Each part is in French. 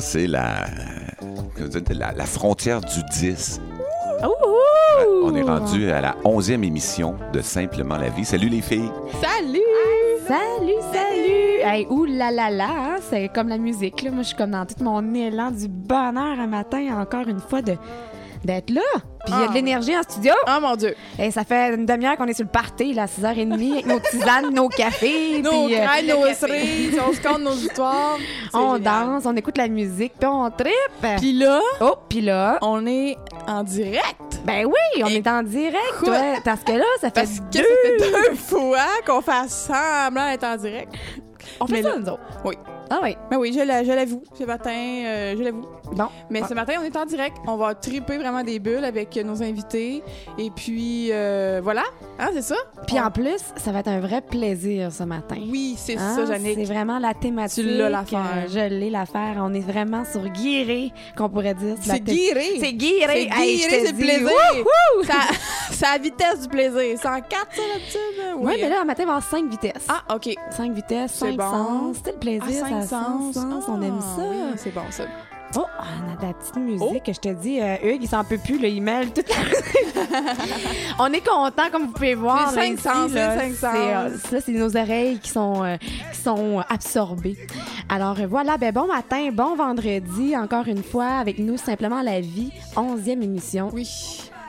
Passé la, la, la frontière du 10. Ouh! On est rendu à la 11e émission de Simplement la vie. Salut les filles. Salut! Salut, salut! Hey, ouh là là là, hein, c'est comme la musique. Là. Moi, je suis comme dans tout mon élan du bonheur un matin, encore une fois, de d'être là. Puis il y a de Ah. l'énergie en studio. Oh mon Dieu! Et ça fait une demi-heure qu'on est sur le party, là, à 6h30, avec nos tisanes, nos cafés. Nos puis, euh, crêpes, nos cerises, on se compte nos histoires. On génial. danse, on écoute la musique, puis on trippe. Puis là, oh, puis là, on est en direct. ben oui, on Et- est en direct, ouais, parce que là, ça fait Parce que deux... ça fait deux fois qu'on fait semblant d'être en direct. On fait Mais ça, là- nous autres. Oui. Ah oui, Mais oui, je l'avoue. Ce matin, euh, je l'avoue. Bon. Mais Ah. ce matin, on est en direct. On va triper vraiment des bulles avec nos invités. Et puis, euh, voilà. Hein, c'est ça? Puis On- en plus, ça va être un vrai plaisir ce matin. Oui, c'est Hein, ça, Jannick. C'est vraiment la thématique. Tu l'as l'affaire. euh, je l'ai l'affaire. On est vraiment sur guiré, qu'on pourrait dire. C'est guiré. C'est guiré. C'est guiré, c'est plaisir. wouhou! Ça- C'est à la vitesse du plaisir. C'est en 4, ça, d'habitude? Oui, mais là, en matin, il va avoir 5 vitesses. Ah, OK. 5 vitesses, C'est 5 bon. sens. C'est le plaisir, Ah, ça cinq a sens. on aime Ah, ça. oui, c'est bon, ça. Oh, on a de la petite musique que je te dis. euh, Hugues, il s'en peut plus, là, il mêle toute la... on est content, comme vous pouvez voir. Les cinq sens, là. les cinq euh, ça, c'est nos oreilles qui sont, euh, qui sont absorbées. Alors euh, voilà, ben bon matin, bon vendredi, encore une fois, avec nous, Simplement la vie, 11e émission. Oui.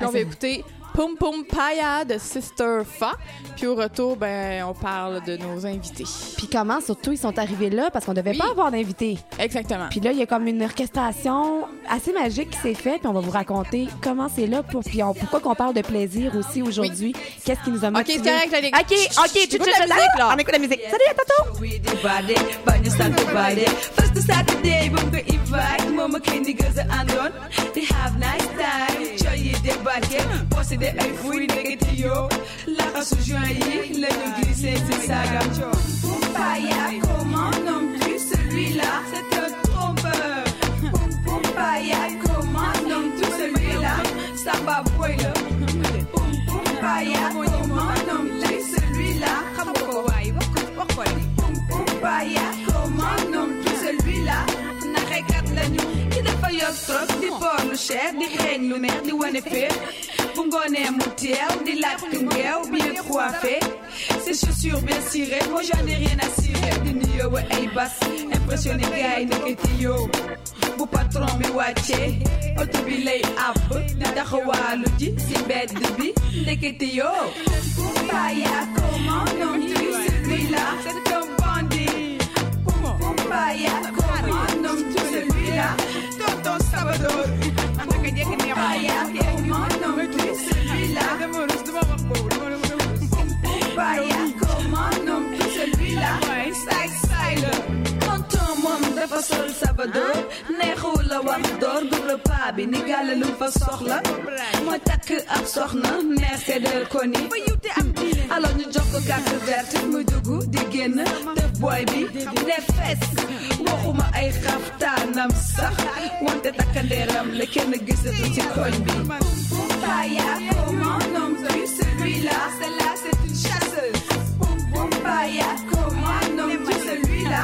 On Ah, va écouter Pum Pum Paya de Sister Fa. Puis au retour, ben, on parle de nos invités. Puis comment, surtout, ils sont arrivés là? Parce qu'on devait Oui. pas avoir d'invités. Exactement. Puis là, il y a comme une orchestration assez magique qui s'est faite, puis on va vous raconter comment c'est là, pour, puis on- pourquoi qu'on parle de plaisir aussi aujourd'hui. Qu'est-ce qui nous a OK, motivés? c'est correct, Jannick. OK, OK, tu Écoute la musique, là. On écoute la musique. Salut, à tantôt! de ay fuy glissé Pumpaya comme un homme plus celui-là c'est un trompeur. Pumpaya comme un homme celui-là ça va poil Pumpaya comme un homme celui-là xam ko waay homme celui-là ki dafa yor trop di boor lu cher di xeeñ lu neex di wane féet bu ngoonee mu di coiffé ses chaussures bien cirées moi j'en ai rien à cirer. Di ay bas impressionné patron bi lay àbb di ji bi comment nommes-tu celui-là C'est un bandit. Nommes-tu Maria, tonton Salvador. Comment nommer celui-là? Comment nommer celui-là? Sex Silent. Dafa sol Salvador neexul comment nommes-tu celui-là. C'est une comment nommes-tu celui-là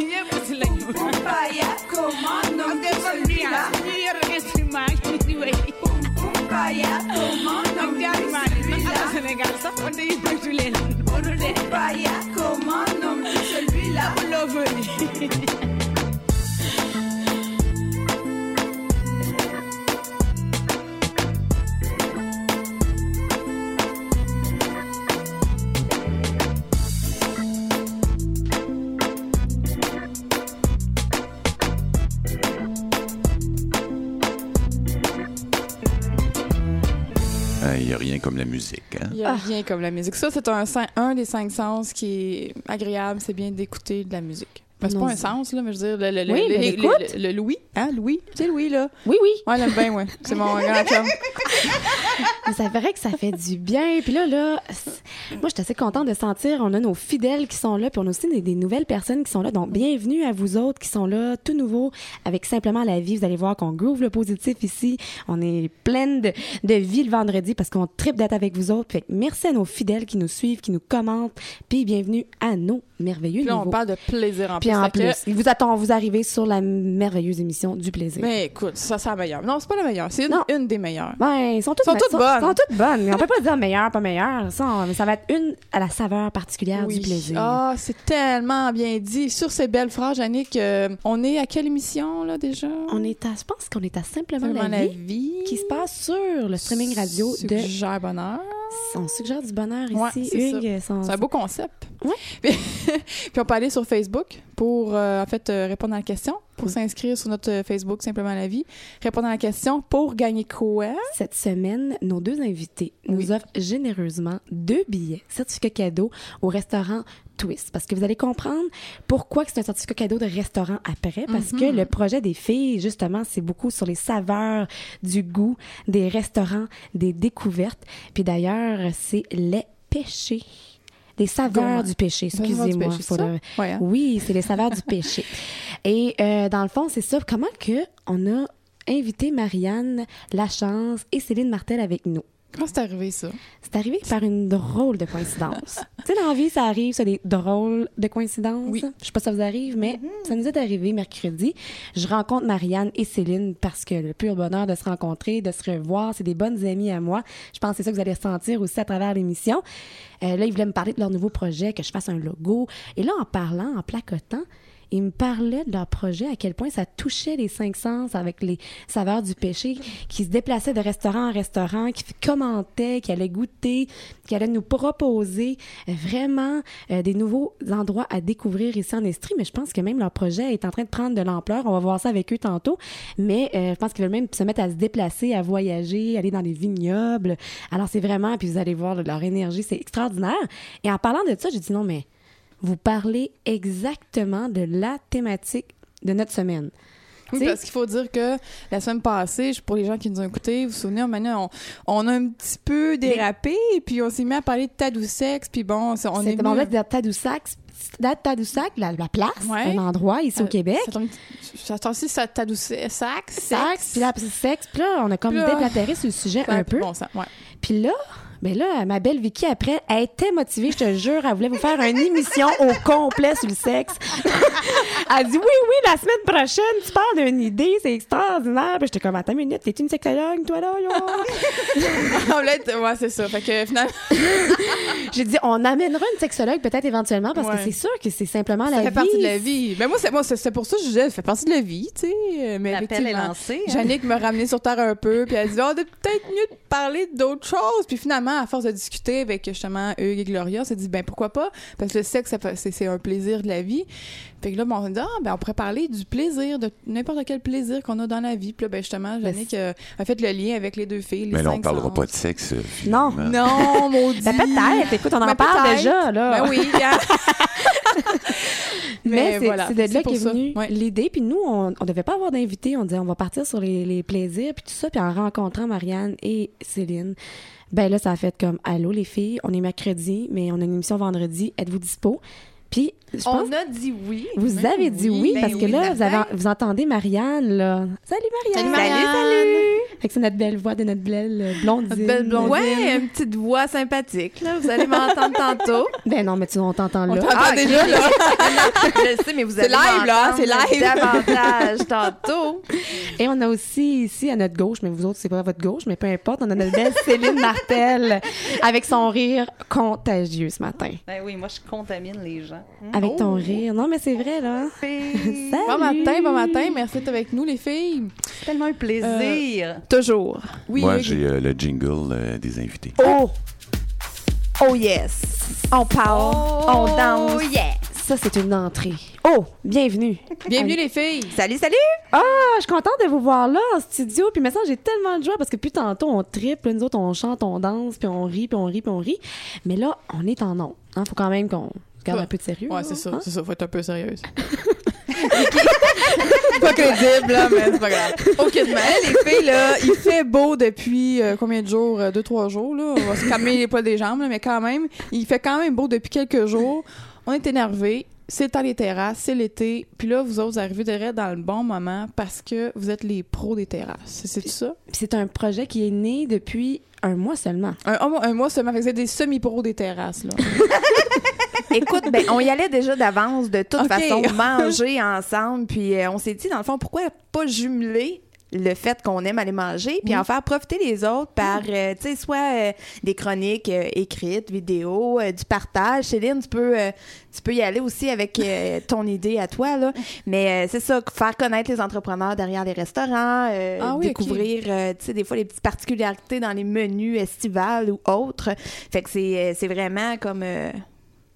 paya, comando un servirá. Yo creo que estoy mal. Pum pum paya, comando un servirá. No en el garza, ponte y ponte y lena. Pum paya, comando un servirá. Pum lo il n'y a rien comme la musique. Hein? Il n'y a Ah. rien comme la musique. Ça, c'est un, un des cinq sens qui est agréable. C'est bien d'écouter de la musique. C'est pas un sens, là, mais je veux dire, le, le, le- Oui, le- le- l'écoute. le- le Louis. Hein, Louis? Tu sais, Louis, là? Oui, oui. Ouais, elle aime bien, ouais. C'est mon grand chum. Mais c'est vrai que ça fait du bien. Puis là, là, moi, je suis assez contente de sentir, on a nos fidèles qui sont là, puis on a aussi des, des nouvelles personnes qui sont là. Donc, bienvenue à vous autres qui sont là, tout nouveau, avec Simplement la vie. Vous allez voir qu'on groove le positif ici. On est pleine de, de vie le vendredi parce qu'on tripe d'être avec vous autres. Fait que merci à nos fidèles qui nous suivent, qui nous commentent, puis bienvenue à nos merveilleux Puis là, on parle de plaisir en Puis plus. en Fait que- plus, vous attend, vous arrivez sur la merveilleuse émission du plaisir. Mais écoute, ça, c'est la meilleure. Non, c'est pas la meilleure. C'est une des meilleures. Ben, ils sont toutes, Sont toutes bonnes. Sont toutes bonnes. Mais on peut pas dire meilleure, pas meilleure. Ça, on- ça va être une à la saveur particulière Oui. du plaisir. Ah, c'est tellement bien dit. Sur ces belles phrases, Annick, euh, on est à quelle émission, là, déjà? On est à, je pense qu'on est à simplement Simplement la, vie, vie. qui se passe sur le streaming radio de. Suggère bonheur. On suggère du bonheur Ouais, ici. son- C'est un beau concept. Ouais. Puis, puis on peut aller sur Facebook pour, euh, en fait, euh, répondre à la question, pour s'inscrire sur notre euh, Facebook Simplement la vie, répondre à la question pour gagner quoi? Cette semaine, nos deux invités nous Oui. offrent généreusement deux billets, certificat cadeau au restaurant Twist. Parce que vous allez comprendre pourquoi c'est un certificat cadeau de restaurant après. Parce que Mhm. le projet des filles, justement, c'est beaucoup sur les saveurs du goût, des restaurants, des découvertes. Puis d'ailleurs, c'est les péchés. Les saveurs du péché, excusez-moi. le- Ouais, hein? Oui, c'est les saveurs du péché. Et euh, dans le fond, c'est ça. Comment que on a invité Marianne Lachance et Céline Martel avec nous? Comment c'est arrivé, ça? C'est arrivé par une drôle de coïncidence. tu sais, dans la vie, ça arrive, ça, des drôles de coïncidences. Oui. Je sais pas si ça vous arrive, mais ça nous est arrivé mercredi. Je rencontre Marianne et Céline parce que le pur bonheur de se rencontrer, de se revoir, c'est des bonnes amies à moi. Je pense que c'est ça que vous allez ressentir aussi à travers l'émission. Euh, là, ils voulaient me parler de leur nouveau projet, que je fasse un logo. Et là, en parlant, en placotant, ils me parlaient de leur projet, à quel point ça touchait les cinq sens avec les saveurs du péché, qui se déplaçaient de restaurant en restaurant, qui commentaient, qui allaient goûter, qui allaient nous proposer vraiment euh, des nouveaux endroits à découvrir ici en Estrie. Mais je pense que même leur projet est en train de prendre de l'ampleur. On va voir ça avec eux tantôt. Mais euh, je pense qu'ils veulent même se mettre à se déplacer, à voyager, aller dans des vignobles. Alors c'est vraiment, puis vous allez voir leur énergie, c'est extraordinaire. Et en parlant de ça, j'ai dit non, mais vous parlez exactement de la thématique de notre semaine. Oui, parce qu'il faut dire que la semaine passée, pour les gens qui nous ont écoutés, vous vous souvenez, on, on a un petit peu dérapé, puis on s'est mis à parler de Tadoussex, puis bon, on est C'était fait de Tadoussac, date Tadoussac, la, la place, Ouais. un endroit ici au Euh, Québec. Ça ça tombe aussi, ça Tadoussex, sax, Sax, puis là, sexe, puis là, on a comme déblatéré sur le sujet Ça un peu. Bon sang, ouais. Puis là, ben là, ma belle Vicky, après, elle était motivée, je te jure, elle voulait vous faire une émission au complet sur le sexe. elle dit, oui, oui, la semaine prochaine, tu parles d'une idée, c'est extraordinaire. Puis j'étais comme, attends une minute, t'es une sexologue, toi, là, là? Ouais, c'est ça. Fait que finalement, J'ai dit, on amènera une sexologue peut-être éventuellement, parce Ouais. que c'est sûr que c'est simplement ça la fait vie. partie de la vie. Ben moi, c'est moi, c'est c'est pour ça que je disais, ça fait partie de la vie, tu sais. Mais L'appel est lancé. hein. Jannick m'a ramené sur terre un peu, puis elle dit, oh, peut-être mieux de parler d'autres choses. Puis finalement, à force de discuter avec justement Hugues et Gloria, on s'est dit, ben pourquoi pas? Parce que le sexe, c'est un plaisir de la vie. Puis que là, ben, on s'est dit, ah, ben on pourrait parler du plaisir, de n'importe quel plaisir qu'on a dans la vie. Puis là, ben justement, Jannick euh, a fait le lien avec les deux filles. Les Mais là, on cinq parlera pas de sexe. euh, Non. finalement. Non, maudit. Ben peut-être, écoute, on en Ben, parle peut-être. déjà, là. Ben oui, hein. Mais, Mais c'est voilà, c'est de là qu'est venue Ouais. l'idée. Puis nous, on, on devait pas avoir d'invités. On disait, on va partir sur les, les plaisirs, puis tout ça. Puis en rencontrant Marianne et Céline, ben là, ça a fait comme, allô les filles, on est mercredi, mais on a une émission vendredi. Êtes-vous dispo? Puis, je pense On a dit oui. vous avez dit oui, ben parce que oui, là, vous, avez, certain. vous entendez Marianne, là. Salut Marianne! Salut, Marianne. salut. Fait que c'est notre belle voix de notre belle euh, blondine. Notre belle blondine. Ouais, une petite voix sympathique, là. Vous allez m'entendre tantôt. Ben non, mais tu on t'entend On là. t'entend Ah, déjà, là. Je sais, mais vous C'est allez live, là, c'est m'entendre live. davantage tantôt. Et on a aussi ici à notre gauche, mais vous autres, c'est pas à votre gauche, mais peu importe, on a notre belle Céline Martel avec son rire contagieux ce matin. Ben oui, moi, je contamine les gens. Hmm. Avec ton rire. Non, mais c'est vrai, là. C'est Salut. Bon matin, bon matin. Merci d'être avec nous, les filles. tellement un plaisir. Toujours. Oui, Moi, j'ai euh, le jingle euh, des invités. Oh! Oh yes! On parle, on danse. Oh, yeah! ça, c'est une entrée. Oh, bienvenue. Bienvenue les filles! Salut, salut! Ah, je suis contente de vous voir là en studio. Puis maintenant, j'ai tellement de joie parce que depuis tantôt, on triple, nous autres, on chante, on danse, puis on rit, puis on rit, puis on rit. Mais là, on est en nom. Hein, faut quand même qu'on garde un peu de sérieux. Ouais, c'est ça, hein? c'est ça, faut être un peu sérieuse. pas crédible, là, mais c'est pas grave. OK, mais les filles, là, il fait beau depuis euh, combien de jours? Euh, deux, trois jours, là. On va se calmer les poils des jambes, là, mais quand même, il fait quand même beau depuis quelques jours. On est énervés. C'est le temps des terrasses, c'est l'été. Puis là, vous autres, vous arrivez direct dans le bon moment parce que vous êtes les pros des terrasses. C'est c'est ça? Puis c'est un projet qui est né depuis un mois seulement. Un, un mois- un mois seulement. Fait que vous êtes des semi-pros des terrasses, là. Écoute, ben, on y allait déjà d'avance, de toute façon, manger ensemble. Puis euh, on s'est dit, dans le fond, pourquoi pas jumeler le fait qu'on aime aller manger, puis en faire profiter les autres par, euh, tu sais, soit euh, des chroniques euh, écrites, vidéos, du partage. Céline, tu peux, tu peux y aller aussi avec ton idée à toi, là. Mais c'est ça, faire connaître les entrepreneurs derrière les restaurants, Ah oui, découvrir, tu sais, des fois, les petites particularités dans les menus estivales ou autres. Fait que c'est c'est vraiment comme...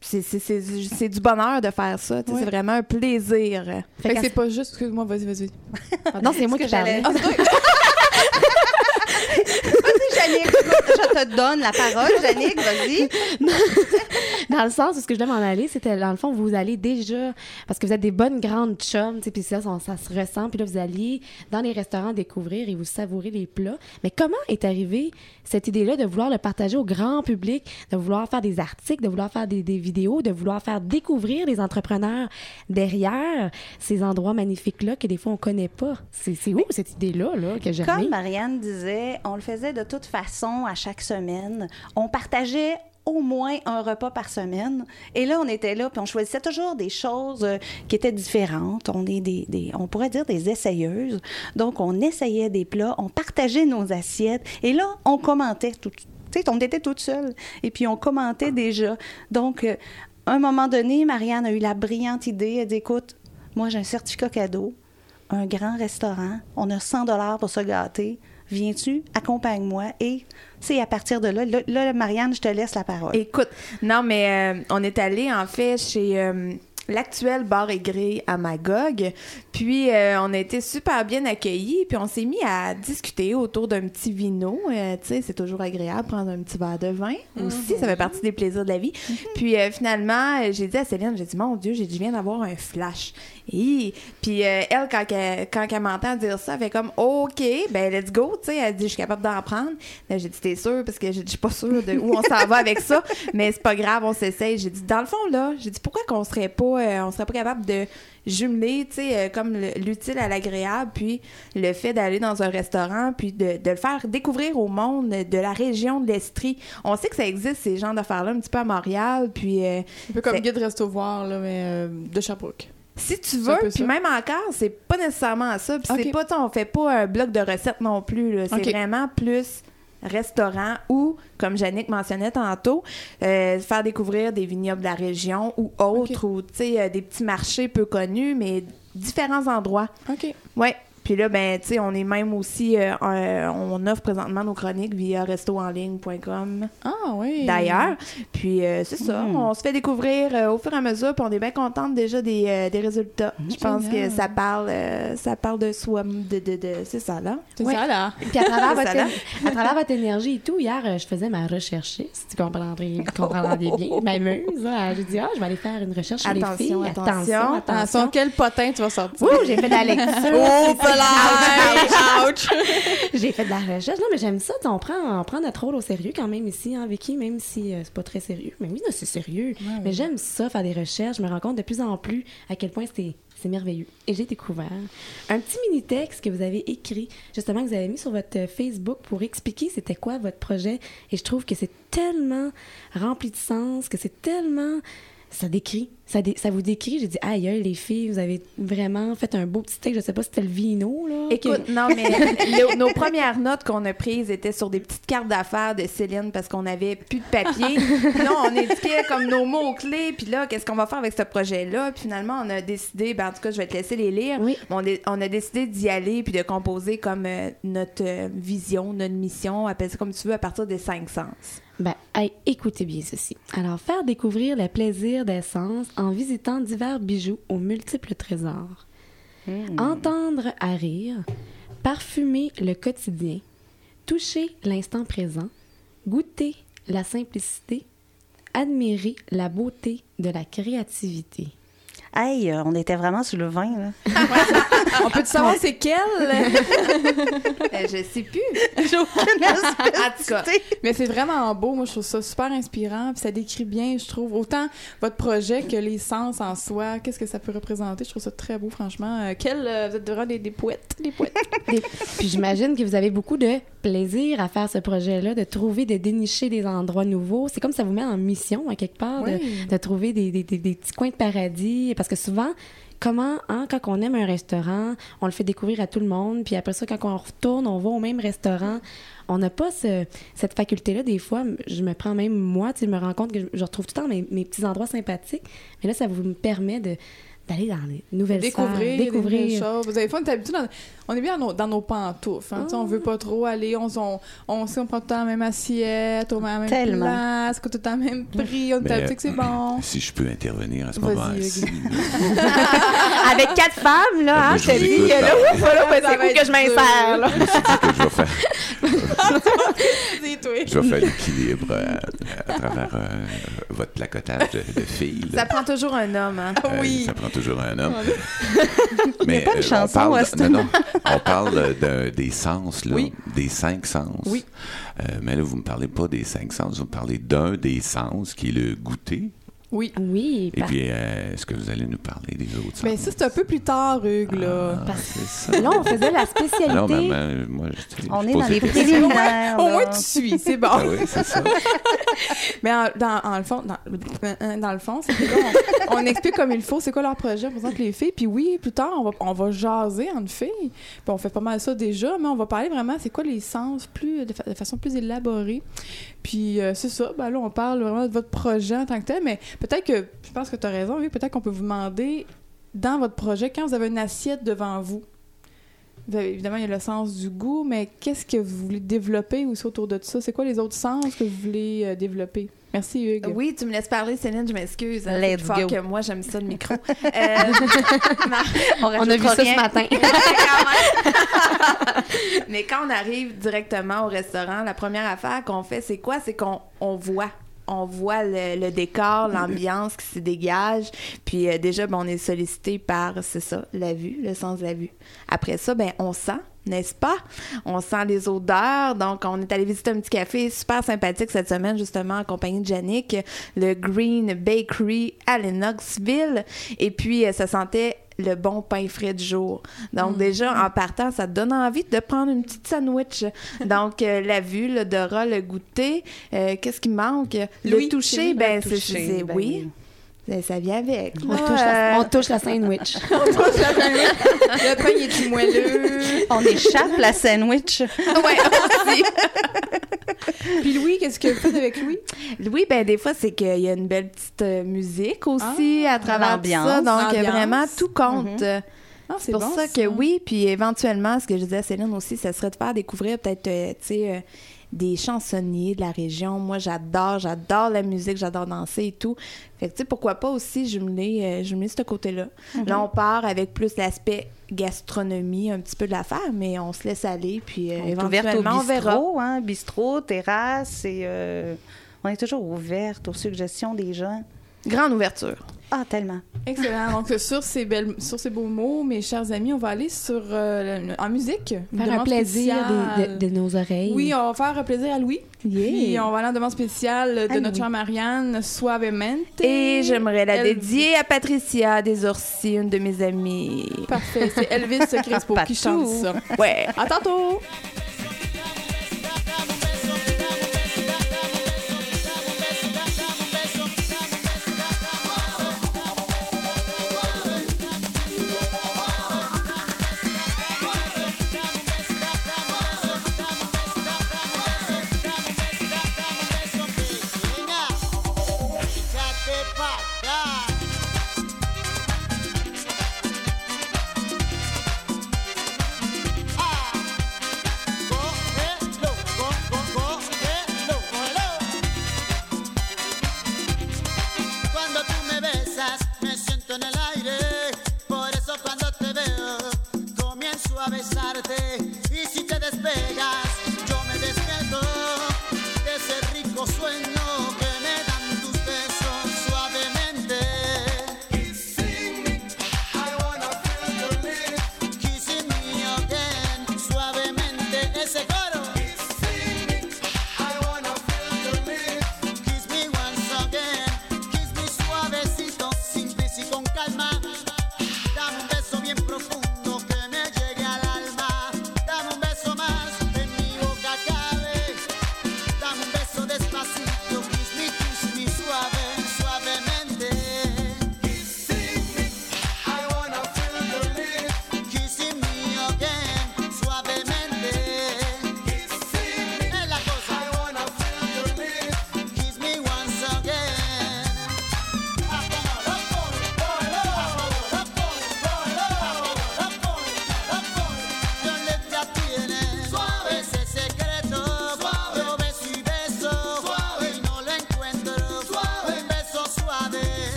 c'est- c'est c'est du c'est du bonheur de faire ça. Ouais. C'est vraiment un plaisir. Fait que qu'à- c'est pas juste... Excuse-moi, vas-y, vas-y. Non, c'est moi que qui parlais. j'allais- Écoute, je te donne la parole, Jannick, vas-y. Dans le sens où ce que je voulais m'en aller, c'était dans le fond, vous allez déjà, parce que vous êtes des bonnes grandes chums, puis ça, ça, ça se ressent, puis là, vous alliez dans les restaurants découvrir et vous savourer les plats. Mais comment est arrivée cette idée-là de vouloir le partager au grand public, de vouloir faire des articles, de vouloir faire des, des vidéos, de vouloir faire découvrir les entrepreneurs derrière ces endroits magnifiques-là que des fois on connaît pas? C'est c'est où cette idée-là, là, que j'ai Comme Marianne disait, on le faisait de toute façon à chaque semaine. On partageait au moins un repas par semaine. Et là, on était là, puis on choisissait toujours des choses euh, qui étaient différentes. On est des, on pourrait dire des essayeuses. Donc, on essayait des plats, on partageait nos assiettes. Et là, on commentait tout. Tu sais, on était toute seule. Et puis, on commentait déjà. Donc, euh, un moment donné, Marianne a eu la brillante idée. Elle dit, écoute, moi, j'ai un certificat cadeau un grand restaurant, on a 100 dollars pour se gâter. Viens-tu, accompagne-moi. Et c'est à partir de là, là, Marianne, je te laisse la parole. Écoute, non, mais euh, on est allé en fait chez euh, l'actuel bar et grille à Magog. Puis euh, on a été super bien accueillis. Puis on s'est mis à discuter autour d'un petit vino. Euh, tu sais, c'est toujours agréable prendre un petit verre de vin aussi. Ça fait partie des plaisirs de la vie. Puis euh, finalement, j'ai dit à Céline, j'ai dit, mon Dieu, j'ai dit, je viens d'avoir un flash. Et puis elle, quand elle, quand elle m'entend dire ça, elle fait comme, OK, ben let's go. Tu sais, elle dit, je suis capable d'en prendre. Là, j'ai dit, t'es sûre? Parce que je suis pas sûre de où on s'en va avec ça. Mais c'est pas grave, on s'essaye. J'ai dit, dans le fond, là, j'ai dit, pourquoi qu'on serait pas, euh, on serait pas capable de jumeler, tu sais, euh, comme le- l'utile à l'agréable, puis le fait d'aller dans un restaurant, puis de, de le faire découvrir au monde de la région de l'Estrie. On sait que ça existe, ces genres d'affaires-là, un petit peu à Montréal, puis euh, Un peu comme C'est- guide resto voir, là, mais euh, de Sherbrooke. si tu C'est veux, puis même encore, c'est pas nécessairement ça. Puis c'est Ok. pas, on fait pas un bloc de recettes non plus. C'est vraiment plus restaurant ou, comme Jannick mentionnait tantôt, euh, faire découvrir des vignobles de la région ou autres, ou tu sais, euh, des petits marchés peu connus, mais différents endroits. OK. Ouais. Puis là, ben, tu sais, on est même aussi, euh, euh, on offre présentement nos chroniques via restooenligne.com Ah oui. d'ailleurs. Puis euh, c'est ça, Mm. on se fait découvrir euh, au fur et à mesure, puis on est bien contente déjà des, euh, des résultats. Je pense que ça parle, euh, ça parle de soi, de, de, de c'est ça là? C'est Ouais. ça, là. Puis à travers, Ça votre, là. à travers votre énergie et tout, hier, euh, je faisais ma recherchiste, tu comprendrais, bien, ma muse. là. J'ai dit, ah, je vais aller faire une recherche sur les Attention, filles. attention. Attention, quel potin tu vas sortir. Ouh, j'ai fait de la lecture. Ouch! J'ai fait de la recherche. Non, mais j'aime ça. On prend, on prend notre rôle au sérieux quand même ici, hein, Vicky, même si euh, c'est pas très sérieux. Mais oui, non, c'est sérieux. mais j'aime ça, faire des recherches. Je me rends compte de plus en plus à quel point c'est c'est merveilleux. Et j'ai découvert un petit mini-texte que vous avez écrit, justement, que vous avez mis sur votre euh, Facebook pour expliquer c'était quoi votre projet. Et je trouve que c'est tellement rempli de sens, que c'est tellement... Ça décrit, ça, dé- ça vous décrit? J'ai dit, aïe, les filles, vous avez vraiment fait un beau petit texte. Je sais pas si c'était le vino, là. Écoute, non, mais le- nos premières notes qu'on a prises étaient sur des petites cartes d'affaires de Céline parce qu'on avait plus de papier. Puis là, on indiquait comme nos mots-clés. Puis là, qu'est-ce qu'on va faire avec ce projet-là? Puis finalement, on a décidé, ben, en tout cas, je vais te laisser les lire. Oui. On a décidé d'y aller puis de composer comme euh, notre euh, vision, notre mission, appelle ça comme tu veux, à partir des cinq sens. Ben, hey, écoutez bien ceci. Alors, faire découvrir le plaisir d'essence en visitant divers bijoux aux multiples trésors. Entendre à rire, parfumer le quotidien, toucher l'instant présent, goûter la simplicité, admirer la beauté de la créativité. Hey, euh, on était vraiment sur le vin, là. On peut savoir c'est quel? Euh, je sais plus. J'ai aucune En tout cas, Mais c'est vraiment beau. Moi, je trouve ça super inspirant. Puis ça décrit bien, je trouve, autant votre projet que les sens en soi. Qu'est-ce que ça peut représenter? Je trouve ça très beau, franchement. Euh, quel, euh, vous êtes vraiment des, des poètes. Des poètes. Des- Puis j'imagine que vous avez beaucoup de plaisir à faire ce projet-là, de trouver, de dénicher des endroits nouveaux. C'est comme ça vous met en mission, à quelque part, de- Oui. de, trouver des, des- des- des petits coins de paradis. Parce que souvent, comment, hein, quand on aime un restaurant, on le fait découvrir à tout le monde. Puis après ça, quand on retourne, on va au même restaurant. On n'a pas ce- cette faculté-là. Des fois, je me prends même moi, tu me rends compte que je, retrouve tout le temps mes, petits endroits sympathiques. Mais là, ça vous me permet de d'aller dans les nouvelles découvrir, salles, des nouvelles découvrir. choses. Vous avez pas, on est habitué dans- on est bien dans nos, dans nos pantoufles. Hein, sais, On veut pas trop aller. On, on, on prend tout le temps la même assiette, on met la même Tellement. place, tout le temps le même prix. On est que c'est bon. Si je peux intervenir à ce moment-ci. Hugues. avec quatre femmes, là, hein, ben, Ça c'est où que je m'insère? Je que vais faire, C'est toi. je vais faire l'équilibre euh, à travers euh, votre placotage de, filles. Ça prend toujours un homme, hein. Euh, oui. Ça prend toujours un homme. Il a pas une euh, chanson, on parle, non, non, on parle de- des sens, là, Oui. des cinq sens. Oui. Euh, mais là, vous ne me parlez pas des cinq sens, vous me parlez d'un des sens, qui est le goûter. Oui. Oui, Et par- puis, euh, est-ce que vous allez nous parler des autres? Mais ça, c'est un peu plus tard, Hugues, là. Ah, c'est ça. Là, on faisait la spécialité. Non, maman, moi, je, On est dans les préliminaires. Au moins, tu suis, c'est bon. Ah oui, c'est ça. Mais en, dans, en le fond, dans, dans le fond, c'est que là, on, on explique comme il faut, c'est quoi leur projet, on présente les filles, puis oui, plus tard, on va, on va jaser entre filles, puis on fait pas mal ça déjà, mais on va parler vraiment, c'est quoi les sens, plus de, fa- de façon plus élaborée. Puis euh, c'est ça, ben là, on parle vraiment de votre projet en tant que tel, mais peut-être que, je pense que tu as raison, oui, peut-être qu'on peut vous demander, dans votre projet, quand vous avez une assiette devant vous, vous avez- évidemment, il y a le sens du goût, mais qu'est-ce que vous voulez développer aussi autour de ça? C'est quoi les autres sens que vous voulez euh, développer? Merci, Hugues. Oui, tu me laisses parler, Céline, je m'excuse. hein, Let's c'est plus fort go. que moi, j'aime ça, le micro. Euh, On a vu ça ce matin. Mais quand on arrive directement au restaurant, la première affaire qu'on fait, c'est quoi? C'est qu'on on voit. On voit le, le décor, l'ambiance qui se dégage. Puis euh, déjà, ben, on est sollicité par, c'est ça, la vue, le sens de la vue. Après ça, ben, on sent, n'est-ce pas? On sent les odeurs. Donc, on est allé visiter un petit café super sympathique cette semaine, justement, en compagnie de Yannick, le Green Bakery à Lennoxville. Et puis, euh, ça sentait le bon pain frais du jour. Donc, déjà, en partant, ça te donne envie de prendre une petite sandwich. Donc, euh, la vue, l'odorat, le goûter. Euh, Qu'est-ce qui manque? Le toucher, ben, c'est- ben oui. Ça- Ça vient avec. On touche, la, Euh, on touche la sandwich. le pain est tout moelleux. On échappe la sandwich. ouais. Puis Louis, qu'est-ce que vous faites avec Louis? Oui, ben des fois, c'est qu'il y a une belle petite euh, musique aussi Ah, à travers tout ça. Donc, L'ambiance. vraiment, tout compte. Ah, C'est pour ça, que oui, puis éventuellement, ce que je disais à Céline aussi, ça serait de faire découvrir peut-être, euh, tu sais, euh, des chansonniers de la région. Moi, j'adore, j'adore la musique, j'adore danser et tout. Fait que, tu sais, pourquoi pas aussi jumeler, euh, jumeler ce côté-là. Là, on part avec plus l'aspect gastronomie, un petit peu de l'affaire, mais on se laisse aller, puis euh, On ouverte au éventuellement, on verra. bistrot, hein, bistrot, terrasse, et euh, on est toujours ouverte aux suggestions des gens. Grande ouverture. Ah, tellement. Excellent. Donc, sur ces, belles, sur ces beaux mots, mes chers amis, on va aller sur euh, en musique. Faire un plaisir de, de nos oreilles. Oui, on va faire un plaisir à Louis. Yeah. Puis on va aller en demande spéciale de À notre chère Marianne, Suavemente. Et j'aimerais la dédier à Patricia des Oursis, une de mes amies. Parfait. C'est Elvis Crespo qui chante ça. Ouais. À tantôt!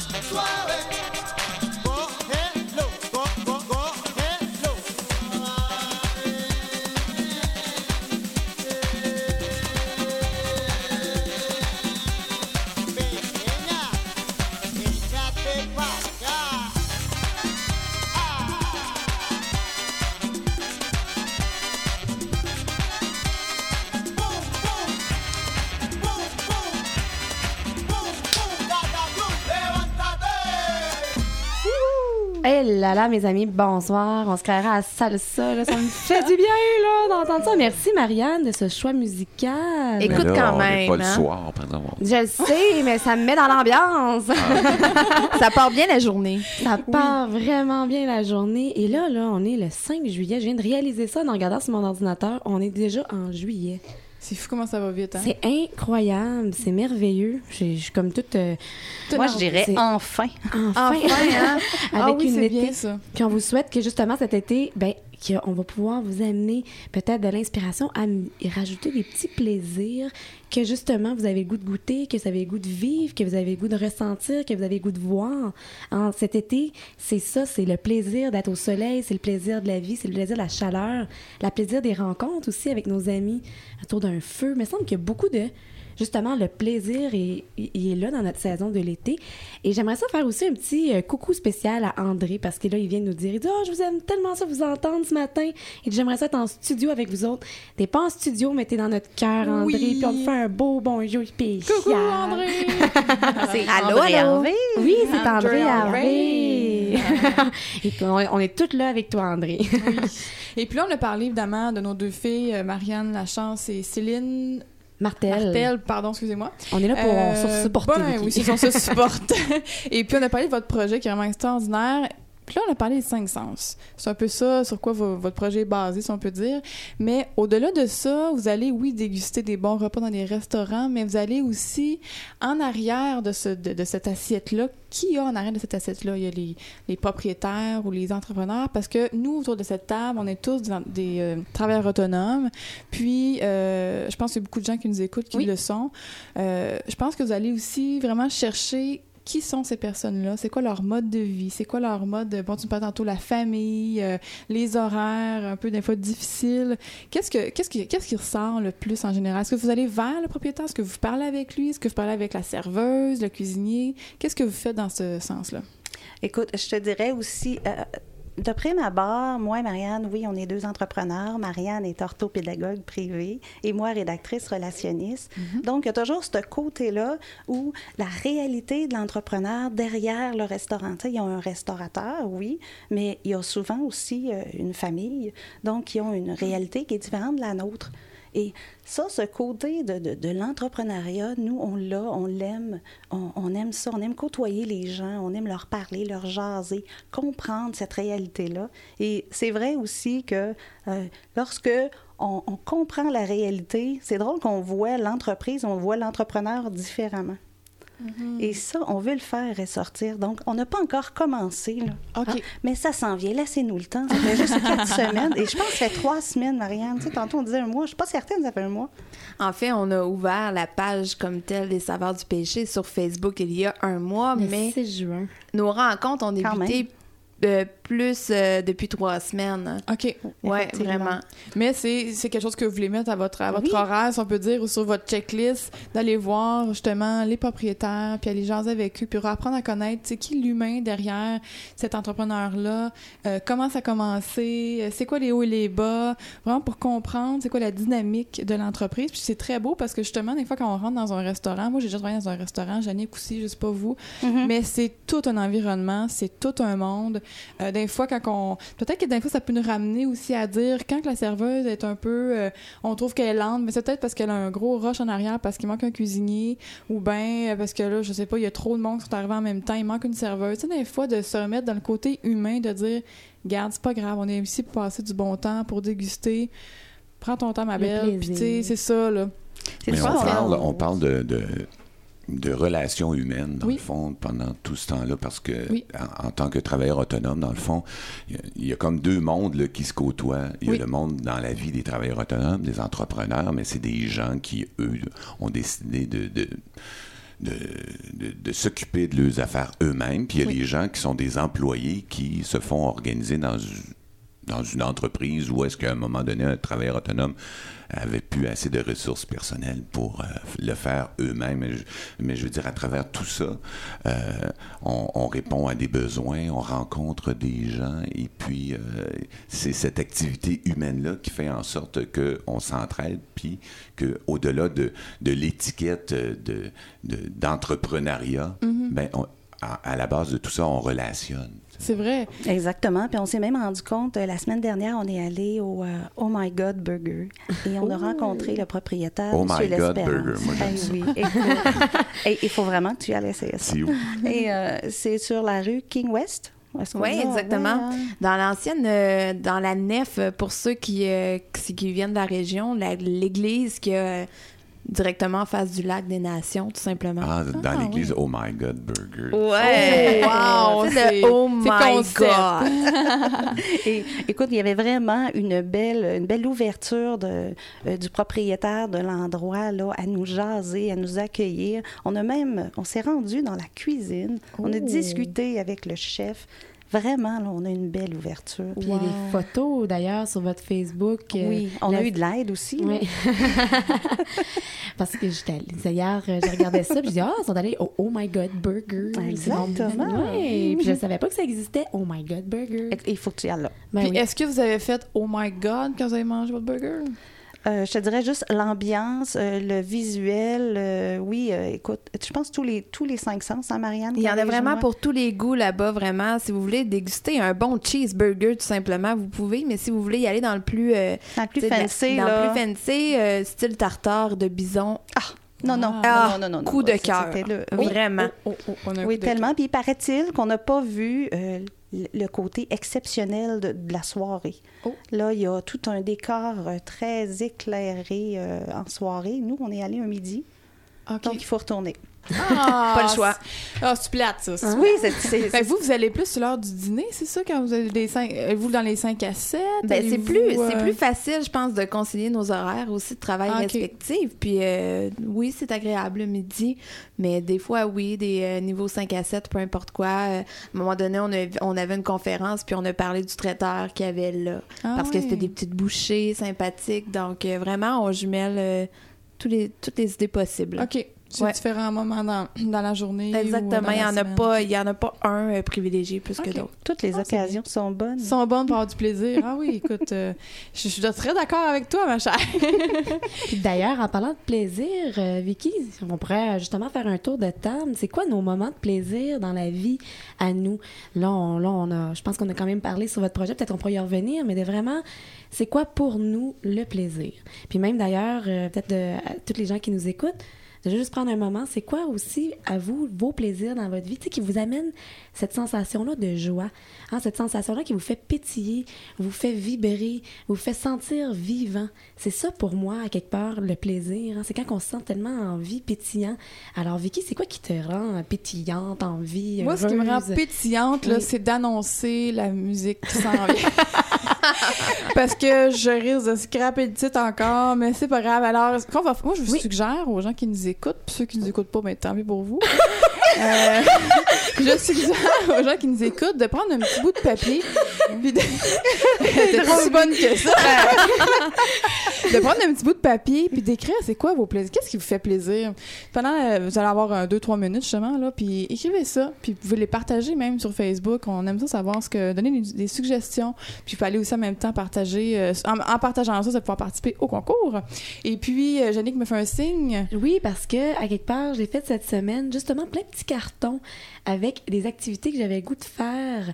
suave. Là là, mes amis, bonsoir. On se créera à salsa. Là. Ça me fait du bien là, d'entendre ça. Merci, Marianne, de ce choix musical. Écoute, là, quand on même, pas le hein. soir, par exemple. Je le sais, mais ça me met dans l'ambiance. Ça part bien la journée. Ça part vraiment bien la journée. Et là, là, on est le 5 juillet. Je viens de réaliser ça en regardant sur mon ordinateur. On est déjà en juillet. C'est fou comment ça va vite, hein? C'est incroyable. C'est merveilleux. Je je suis comme toute... euh, Moi, je dirais enfin. enfin, Enfin, hein? avec ah oui, une été. bien ça. Puis on vous souhaite que justement cet été, ben, qu'on va pouvoir vous amener peut-être de l'inspiration à rajouter des petits plaisirs que justement vous avez le goût de goûter, que vous avez le goût de vivre, que vous avez le goût de ressentir, que vous avez le goût de voir. En cet été, c'est ça, c'est le plaisir d'être au soleil, c'est le plaisir de la vie, c'est le plaisir de la chaleur, le plaisir des rencontres aussi avec nos amis autour d'un feu. Il me semble qu'il y a beaucoup de justement, le plaisir est, il est là dans notre saison de l'été. Et j'aimerais ça faire aussi un petit euh, coucou spécial à André, parce que là, il vient de nous dire, il dit, oh, je vous aime tellement ça vous entendre ce matin. Et j'aimerais ça être en studio avec vous autres. T'es pas en studio, mais t'es dans notre cœur, André. Oui. Puis on te fait un beau bonjour spécial. Coucou, André! C'est Allô, André? Harvey. Oui, c'est André André Harvey. Harvey. Et puis, on, on est toutes là avec toi, André. Et puis là, on a parlé évidemment de nos deux filles, euh, Marianne Lachance et Céline Martel. Martel, pardon, excusez-moi. On est là pour Euh, se supporter. ben oui, c'est ça, on se supporte. Et puis, on a parlé de votre projet qui est vraiment extraordinaire. Puis là, on a parlé des cinq sens. C'est un peu ça sur quoi vo- votre projet est basé, si on peut dire. Mais au-delà de ça, vous allez, oui, déguster des bons repas dans des restaurants, mais vous allez aussi en arrière de, ce, de, de cette assiette-là. Qui y a en arrière de cette assiette-là? Il y a les, les propriétaires ou les entrepreneurs, parce que nous, autour de cette table, on est tous des, des, euh, travailleurs autonomes. Puis, euh, je pense qu'il y a beaucoup de gens qui nous écoutent qui Oui. le sont. Euh, je pense que vous allez aussi vraiment chercher qui sont ces personnes-là, c'est quoi leur mode de vie, c'est quoi leur mode, de- bon, tu me parlais tantôt, la famille, euh, les horaires, un peu des fois difficiles. Qu'est-ce que qu'est-ce qui qu'est-ce ressort le plus en général? Est-ce que vous allez vers le propriétaire? Est-ce que vous parlez avec lui? Est-ce que vous parlez avec la serveuse, le cuisinier? Qu'est-ce que vous faites dans ce sens-là? Écoute, je te dirais aussi, euh, de prime abord, moi et Marianne, oui, on est deux entrepreneurs. Marianne est orthopédagogue privée et moi, rédactrice relationniste. Donc, il y a toujours ce côté-là où la réalité de l'entrepreneur derrière le restaurant, tu sais, il y a un restaurateur, oui, mais il y a souvent aussi euh, une famille. Donc, ils ont une réalité qui est différente de la nôtre. Et ça, ce côté de, de, l'entrepreneuriat, nous, on l'a, on l'aime, on, on aime ça, on aime côtoyer les gens, on aime leur parler, leur jaser, comprendre cette réalité-là. Et c'est vrai aussi que euh, lorsque on, on comprend la réalité, c'est drôle qu'on voit l'entreprise, on voit l'entrepreneur différemment. Et ça, on veut le faire ressortir. Donc, on n'a pas encore commencé. Là. OK. Ah, mais ça s'en vient. Laissez-nous le temps. Ça fait juste quatre semaines. Et je pense que ça fait trois semaines, Marianne. Tu sais, tantôt, on disait un mois. Je suis pas certaine, ça fait un mois. En fait, on a ouvert la page comme telle des saveurs du péché sur Facebook il y a un mois, Le mais 6 juin. nos rencontres ont débuté euh, plus euh, depuis trois semaines. OK. Ouais, vraiment. Mais c'est quelque chose que vous voulez mettre à votre, à votre Oui. horaire, si on peut dire, ou sur votre checklist, d'aller voir justement les propriétaires, puis aller jaser avec eux, puis apprendre à connaître, qui l'humain derrière cet entrepreneur-là, euh, comment ça a commencé, euh, c'est quoi les hauts et les bas, vraiment pour comprendre c'est quoi la dynamique de l'entreprise. Puis c'est très beau parce que justement, des fois, quand on rentre dans un restaurant, moi j'ai déjà travaillé dans un restaurant, Jannick aussi, je sais pas vous, mais c'est tout un environnement, c'est tout un monde. Euh, des fois, quand on. Peut-être que des fois, ça peut nous ramener aussi à dire quand que la serveuse est un peu. euh, on trouve qu'elle est lente, mais c'est peut-être parce qu'elle a un gros rush en arrière parce qu'il manque un cuisinier ou bien parce que là, je sais pas, il y a trop de monde qui sont arrivés en même temps, il manque une serveuse. Tu sais, des fois, de se remettre dans le côté humain, de dire Garde, c'est pas grave, on est ici pour passer du bon temps, pour déguster. Prends ton temps, ma Le belle. Puis, tu sais, c'est ça, là. C'est Mais on parle, hein? on parle de, de, de relations humaines, dans Oui. le fond, pendant tout ce temps-là, parce que Oui. en, en tant que travailleur autonome, dans le fond, il y a- il y, a comme deux mondes là, qui se côtoient. Il y a le monde dans la vie des travailleurs autonomes, des entrepreneurs, mais c'est des gens qui, eux, ont décidé de... de de, de- de s'occuper de leurs affaires eux-mêmes. Puis il y a les gens qui sont des employés qui se font organiser dans, dans une entreprise où est-ce qu'à un moment donné, un travailleur autonome avait plus assez de ressources personnelles pour euh, le faire eux-mêmes. Mais je, mais je veux dire, à travers tout ça, euh, on, on répond à des besoins, on rencontre des gens, et puis euh, c'est cette activité humaine-là qui fait en sorte qu'on s'entraide, puis qu'au-delà de, de l'étiquette de, de- d'entrepreneuriat, ben, on- à, à la base de tout ça, on relationne. C'est vrai. Exactement. Puis on s'est même rendu compte, euh, la semaine dernière, on est allé au euh, Oh My God Burger et on a rencontré le propriétaire, Oh Monsieur My God. Burger, moi, j'aime Eh ça. oui. Et il faut vraiment que tu ailles essayer ça. C'est où? Et euh, c'est sur la rue King West. Oui, exactement. Ouais, hein. Dans l'ancienne, euh, dans la nef, pour ceux qui, euh, qui, qui viennent de la région, l'église qui est directement en face du lac des Nations, tout simplement. Ah, dans Ah, l'église Oh My God Burger. Ouais! Oh, wow, C'est Oh my. God! Et écoute, il y avait vraiment une belle, une belle ouverture de, euh, du propriétaire de l'endroit là, à nous jaser, à nous accueillir. On a même, on s'est rendu dans la cuisine, on a Oh. discuté avec le chef. Vraiment, là, on a une belle ouverture. Puis il y a des photos d'ailleurs sur votre Facebook. euh, oui, on a eu de l'aide aussi. Oui. Parce que j'étais allée hier, je regardais ça, puis je dis ah, ils sont allés au Oh My God Burger. Exactement. Oui, puis je savais pas que ça existait. Oh My God Burger. Il faut que tu y ailles là. Ben Puis oui. est-ce que vous avez fait Oh my God quand vous avez mangé votre burger? Euh, je te dirais juste l'ambiance, euh, le visuel. euh, oui, écoute, je pense tous les, tous les cinq sens, hein, Marianne? Il y en a vraiment pour tous les goûts là-bas, vraiment. Si vous voulez déguster un bon cheeseburger, tout simplement, vous pouvez. Mais si vous voulez y aller dans le plus... euh, Dans le plus la- fancy, Dans le plus fancy, style tartare de bison. Non, non, Ah. non, non, non, non. coup de cœur. le- Oui. Vraiment. Oh, oh, on a un oui tellement. Puis paraît-il qu'on n'a pas vu le côté exceptionnel de, de la soirée. Oh. Là, il y a tout un décor euh, très éclairé euh, en soirée. Nous, on est allés un midi, donc il faut retourner. Ah, Pas le choix. Ah, c'est plate, ça. c'est- Oui, c'est... vous, vous allez plus sur l'heure du dîner, c'est ça, quand vous avez des 5... Vous dans les 5 à 7? Ben, c'est plus, c'est euh, plus facile, je pense, de concilier nos horaires aussi de travail Ah, respectifs. Puis euh, oui, c'est agréable le midi, mais des fois, oui, des euh, niveaux 5 à 7, peu importe quoi. Euh, à un moment donné, on, a- on avait une conférence, puis on a parlé du traiteur qu'il y avait là. Ah parce que c'était des petites bouchées sympathiques. Donc, vraiment, on jumelle tous les, toutes les idées possibles. OK. C'est Ouais. différents moments dans, dans la journée. ou dans Exactement. la Il n'y en, a pas- il y en a pas un euh, privilégié plus que d'autres. Toutes les Ah, occasions sont bonnes. Ils sont bonnes pour avoir du plaisir. Ah oui, écoute, euh, je, je suis très d'accord avec toi, ma chère. Puis D'ailleurs, en parlant de plaisir, euh, Vicky, on pourrait euh, justement faire un tour de table. C'est quoi nos moments de plaisir dans la vie à nous? Là, on, là, on a, je pense qu'on a quand même parlé sur votre projet, peut-être qu'on pourrait y revenir, mais de vraiment, c'est quoi pour nous le plaisir? Puis même d'ailleurs, euh, peut-être de, à toutes les gens qui nous écoutent, de juste prendre un moment, c'est quoi aussi à vous vos plaisirs dans votre vie, tu sais, qui vous amène cette sensation-là de joie, hein, cette sensation-là qui vous fait pétiller, vous fait vibrer, vous fait sentir vivant. C'est ça pour moi, à quelque part, le plaisir. hein. C'est quand on se sent tellement en vie, pétillant. Alors, Vicky, c'est quoi qui te rend pétillante, en vie, Moi, ce qui me rend pétillante, Oui. c'est d'annoncer la musique qui s'en vient. Parce que je risque de scraper le titre encore, mais c'est pas grave. Alors, qu'on va, moi, je vous Oui. suggère aux gens qui nous écoutent, puis ceux qui nous écoutent pas, ben, tant pis pour vous. Euh, je suggère aux gens qui nous écoutent de prendre un petit bout de papier. puis de... Trop bonne que ça. De prendre un petit bout de papier puis d'écrire c'est quoi vos plaisirs? Qu'est-ce qui vous fait plaisir? Pendant, euh, vous allez avoir un, deux, trois minutes justement, là, puis écrivez ça, puis vous pouvez les partager même sur Facebook. On aime ça savoir ce que, donner des, suggestions, puis il faut aller aussi en même temps partager, euh, en, partageant ça, allez pouvoir participer au concours. Et puis, euh, me fait un signe. Oui, parce que à quelque part, j'ai fait cette semaine justement plein de petits cartons avec des activités que j'avais le goût de faire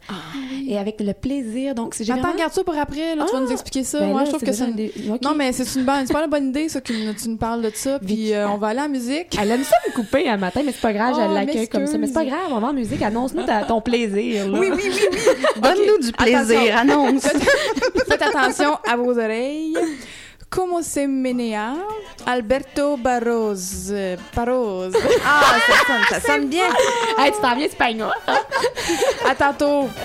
et avec le plaisir. Donc, j'ai J'entends, vraiment... garde ça pour après, là, tu vas Ah! nous expliquer ça. Ben Moi, là, je trouve que c'est... une des- OK. Non, mais c'est une, bonne, c'est pas une bonne idée, ça, que tu nous- parles de ça. Puis euh, on va aller en musique. Elle aime ça me couper un matin, mais c'est pas grave, Oh, je l'accueille comme ça. Mais c'est pas grave, on va en musique, annonce-nous ton plaisir. là. Oui, oui, oui, oui. Donne-nous du plaisir, annonce. Faites attention à vos oreilles. Como se menea Alberto Barros. euh, Barros. Ah, ça sonne, ça sonne bien. Hey, tu t'en viens espagnol. À tantôt.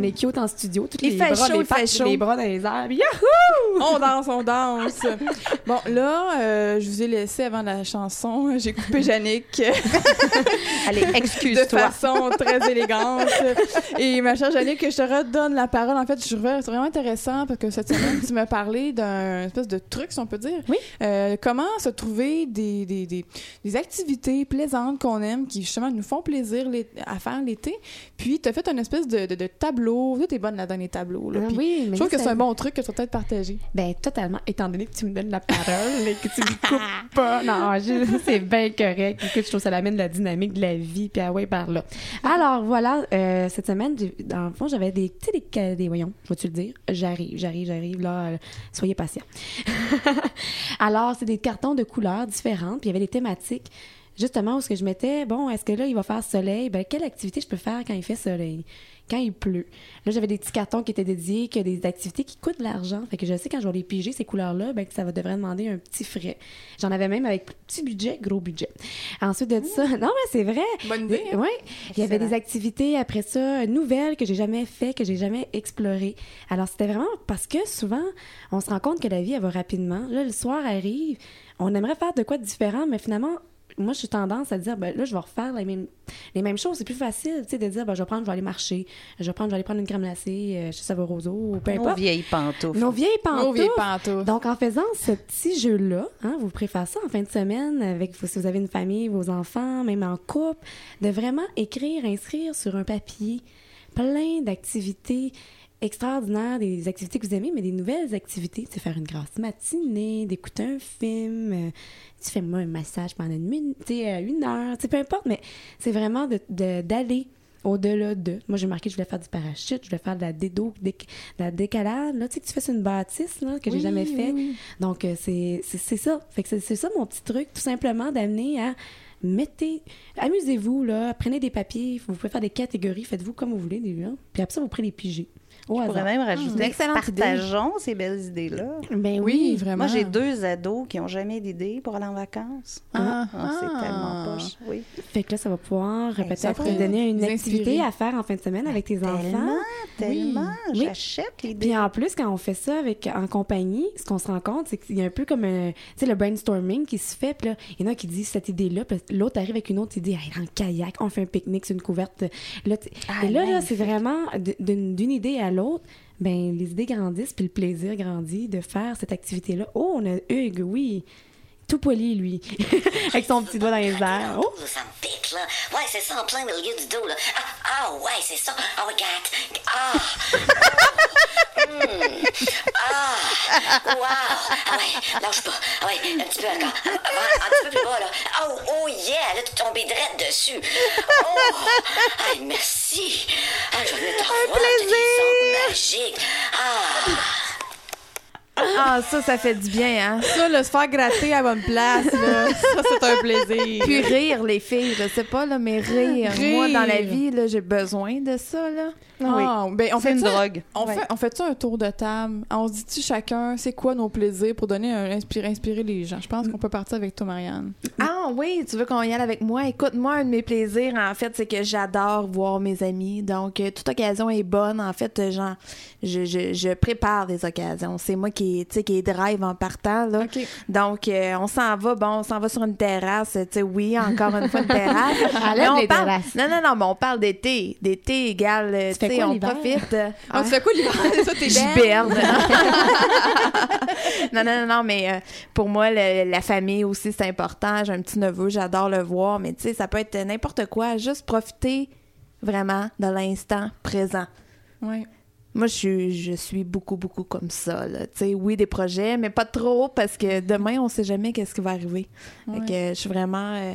On est cute en studio, toutes Il les fait bras, chaud, les il fait pattes, chaud. les bras dans les airs. Yahoo! On danse, on danse. Bon, là, euh, je vous ai laissé avant la chanson. J'ai coupé Yannick Allez, de excuse-toi. façon très élégante. Et ma chère Yannick, je te redonne la parole. En fait, je c'est vraiment intéressant parce que cette semaine, tu m'as parlé d'un espèce de truc, si on peut dire. Oui. Euh, comment se trouver des, des, des, des activités plaisantes qu'on aime, qui justement nous font plaisir à faire l'été. Puis, tu as fait une espèce de, de, de tableau. Toi, t'es bonne là-dedans, les tableaux. Là. Ah Puis, oui, mais je trouve que c'est un bon truc que tu vas peut-être partager. Ben, totalement. Étant donné que tu me donnes la parole et que tu me coupes pas. Non, c'est bien correct. Écoute, je trouve que ça amène la dynamique de la vie, ah. Alors, voilà, euh, cette semaine, dans le fond, j'avais des, tu sais, des, voyons, je vais-tu le dire? J'arrive, j'arrive, j'arrive, là, euh, soyez patients. Alors, c'est des cartons de couleurs différentes, puis il y avait des thématiques. Justement, où ce que je mettais, bon, est-ce que là, il va faire soleil? Ben, quelle activité je peux faire quand il fait soleil? Quand il pleut? Là, j'avais des petits cartons qui étaient dédiés, que des activités qui coûtent de l'argent. Fait que je sais quand je vais les piger, ces couleurs-là, ben, que ça va devrait demander un petit frais. J'en avais même avec petit budget, gros budget. Ensuite de ça, non, mais c'est vrai. Bonne idée. Oui. Il y avait des activités après ça, nouvelles que j'ai jamais fait, que j'ai jamais explorées. Alors, c'était vraiment parce que souvent, on se rend compte que la vie, elle va rapidement. Là, le soir arrive, on aimerait faire de quoi de différent, mais finalement, moi, je suis tendance à dire, ben là, je vais refaire les mêmes, les mêmes choses. C'est plus facile, tu sais, de dire, ben, je vais prendre, je vais aller marcher, je vais prendre, je vais aller prendre une crème glacée euh, chez Savo Roseau, ou peu Nos importe. vieilles pantoufles. Nos vieilles pantoufles. Nos vieilles pantoufles. Donc, en faisant ce petit jeu-là, hein, vous préférez ça en fin de semaine, avec si vous avez une famille, vos enfants, même en couple, de vraiment écrire, inscrire sur un papier plein d'activités extraordinaires, des activités que vous aimez, mais des nouvelles activités. Tu sais, faire une grasse matinée, d'écouter un film, euh, tu fais moi un massage pendant une minute, euh, une heure, tu sais, peu importe, mais c'est vraiment de- de- d'aller au-delà de. Moi, j'ai marqué, je voulais faire du parachute, je voulais faire de la dédo, de la décalade. Là, tu sais, que tu fais sur une bâtisse, là, que j'ai Oui, jamais oui, fait. oui. Donc, euh, c'est c'est- c'est ça. Fait que c'est- c'est ça mon petit truc, tout simplement, d'amener à mettez, amusez-vous, là, prenez des papiers, vous pouvez faire des catégories, faites-vous comme vous voulez, déjà. Puis après ça, vous prenez les piger. Au Je hasard. pourrais même rajouter, excellente idée. partageons ces belles idées-là. Ben Oui, oui. vraiment. Moi, j'ai deux ados qui n'ont jamais d'idée pour aller en vacances. Ah, Ah, c'est ah. tellement poche. Oui. Fait que là, ça va pouvoir peut-être pourrait te donner une activité inspirer. à faire en fin de semaine avec tes enfants. Tellement, tellement. Oui. J'achète l'idée. Puis en plus, quand on fait ça avec en compagnie, ce qu'on se rend compte, c'est qu'il y a un peu comme un, tu sais, le brainstorming qui se fait. Puis là, il y en a qui disent cette idée-là, puis l'autre arrive avec une autre idée, hey, dans le kayak, on fait un pique-nique sur une couverte. Là, Ah, et là, là c'est vraiment d'une idée à l'autre. Ben, les idées grandissent, puis le plaisir grandit de faire cette activité-là. Oh, on a Hugues, oui. Tout poli, lui. avec son petit doigt dans les airs. Oh, Là, ça me pique, là. Ouais, c'est ça, en plein milieu du dos, là. Ah, ah ouais, c'est ça. Ah, regarde. Ah. Ah. Wow. Ah ouais, lâche pas. Ah ouais, un petit peu encore. Ah, Un, un petit peu plus bas, là. Oh, oh yeah, là, tu es tombé direct dessus. Oh. Ah, merci. Ah, je vais te revoir. t'as des sons magiques. Ah. Ah, ça, ça fait du bien, hein? Ça, le se faire gratter à bonne place, là, ça, c'est un plaisir. Puis rire, les filles, je sais pas, là, mais rire. Rire. Moi, dans la vie, là, j'ai besoin de ça, là. Ah, ben, on C'est fait une ça- drogue. On Ouais. fait, on fait ça un tour de table. On se dit-tu chacun, c'est quoi nos plaisirs pour donner un, inspirer, inspirer les gens? Je pense qu'on peut partir avec toi, Marianne. Ah oui, tu veux qu'on y aille avec moi? Écoute, moi, un de mes plaisirs, en fait, c'est que j'adore voir mes amis. Donc, euh, toute occasion est bonne. En fait, euh, genre, je, je, je prépare des occasions. C'est moi qui, sais, qui est drive en partant, là. Donc, euh, on s'en va, bon, on s'en va sur une terrasse. Sais, oui, encore une fois, une terrasse. Mais on les parle- terrasses. Non, non, non, mais on parle d'été. D'été égale, euh, Tu sais, on profite. Ah, tu fais quoi l'hiver? ça, t'es non, non, non, non, mais euh, pour moi, le- la famille aussi, c'est important. J'ai un petit neveu, j'adore le voir, mais tu sais, ça peut être n'importe quoi. Juste profiter vraiment de l'instant présent. Ouais. Moi, je suis, je suis beaucoup, beaucoup comme ça. là. Tu sais, oui, des projets, mais pas trop parce que demain, on sait jamais qu'est-ce qui va arriver. Fait Ouais. que je suis vraiment euh,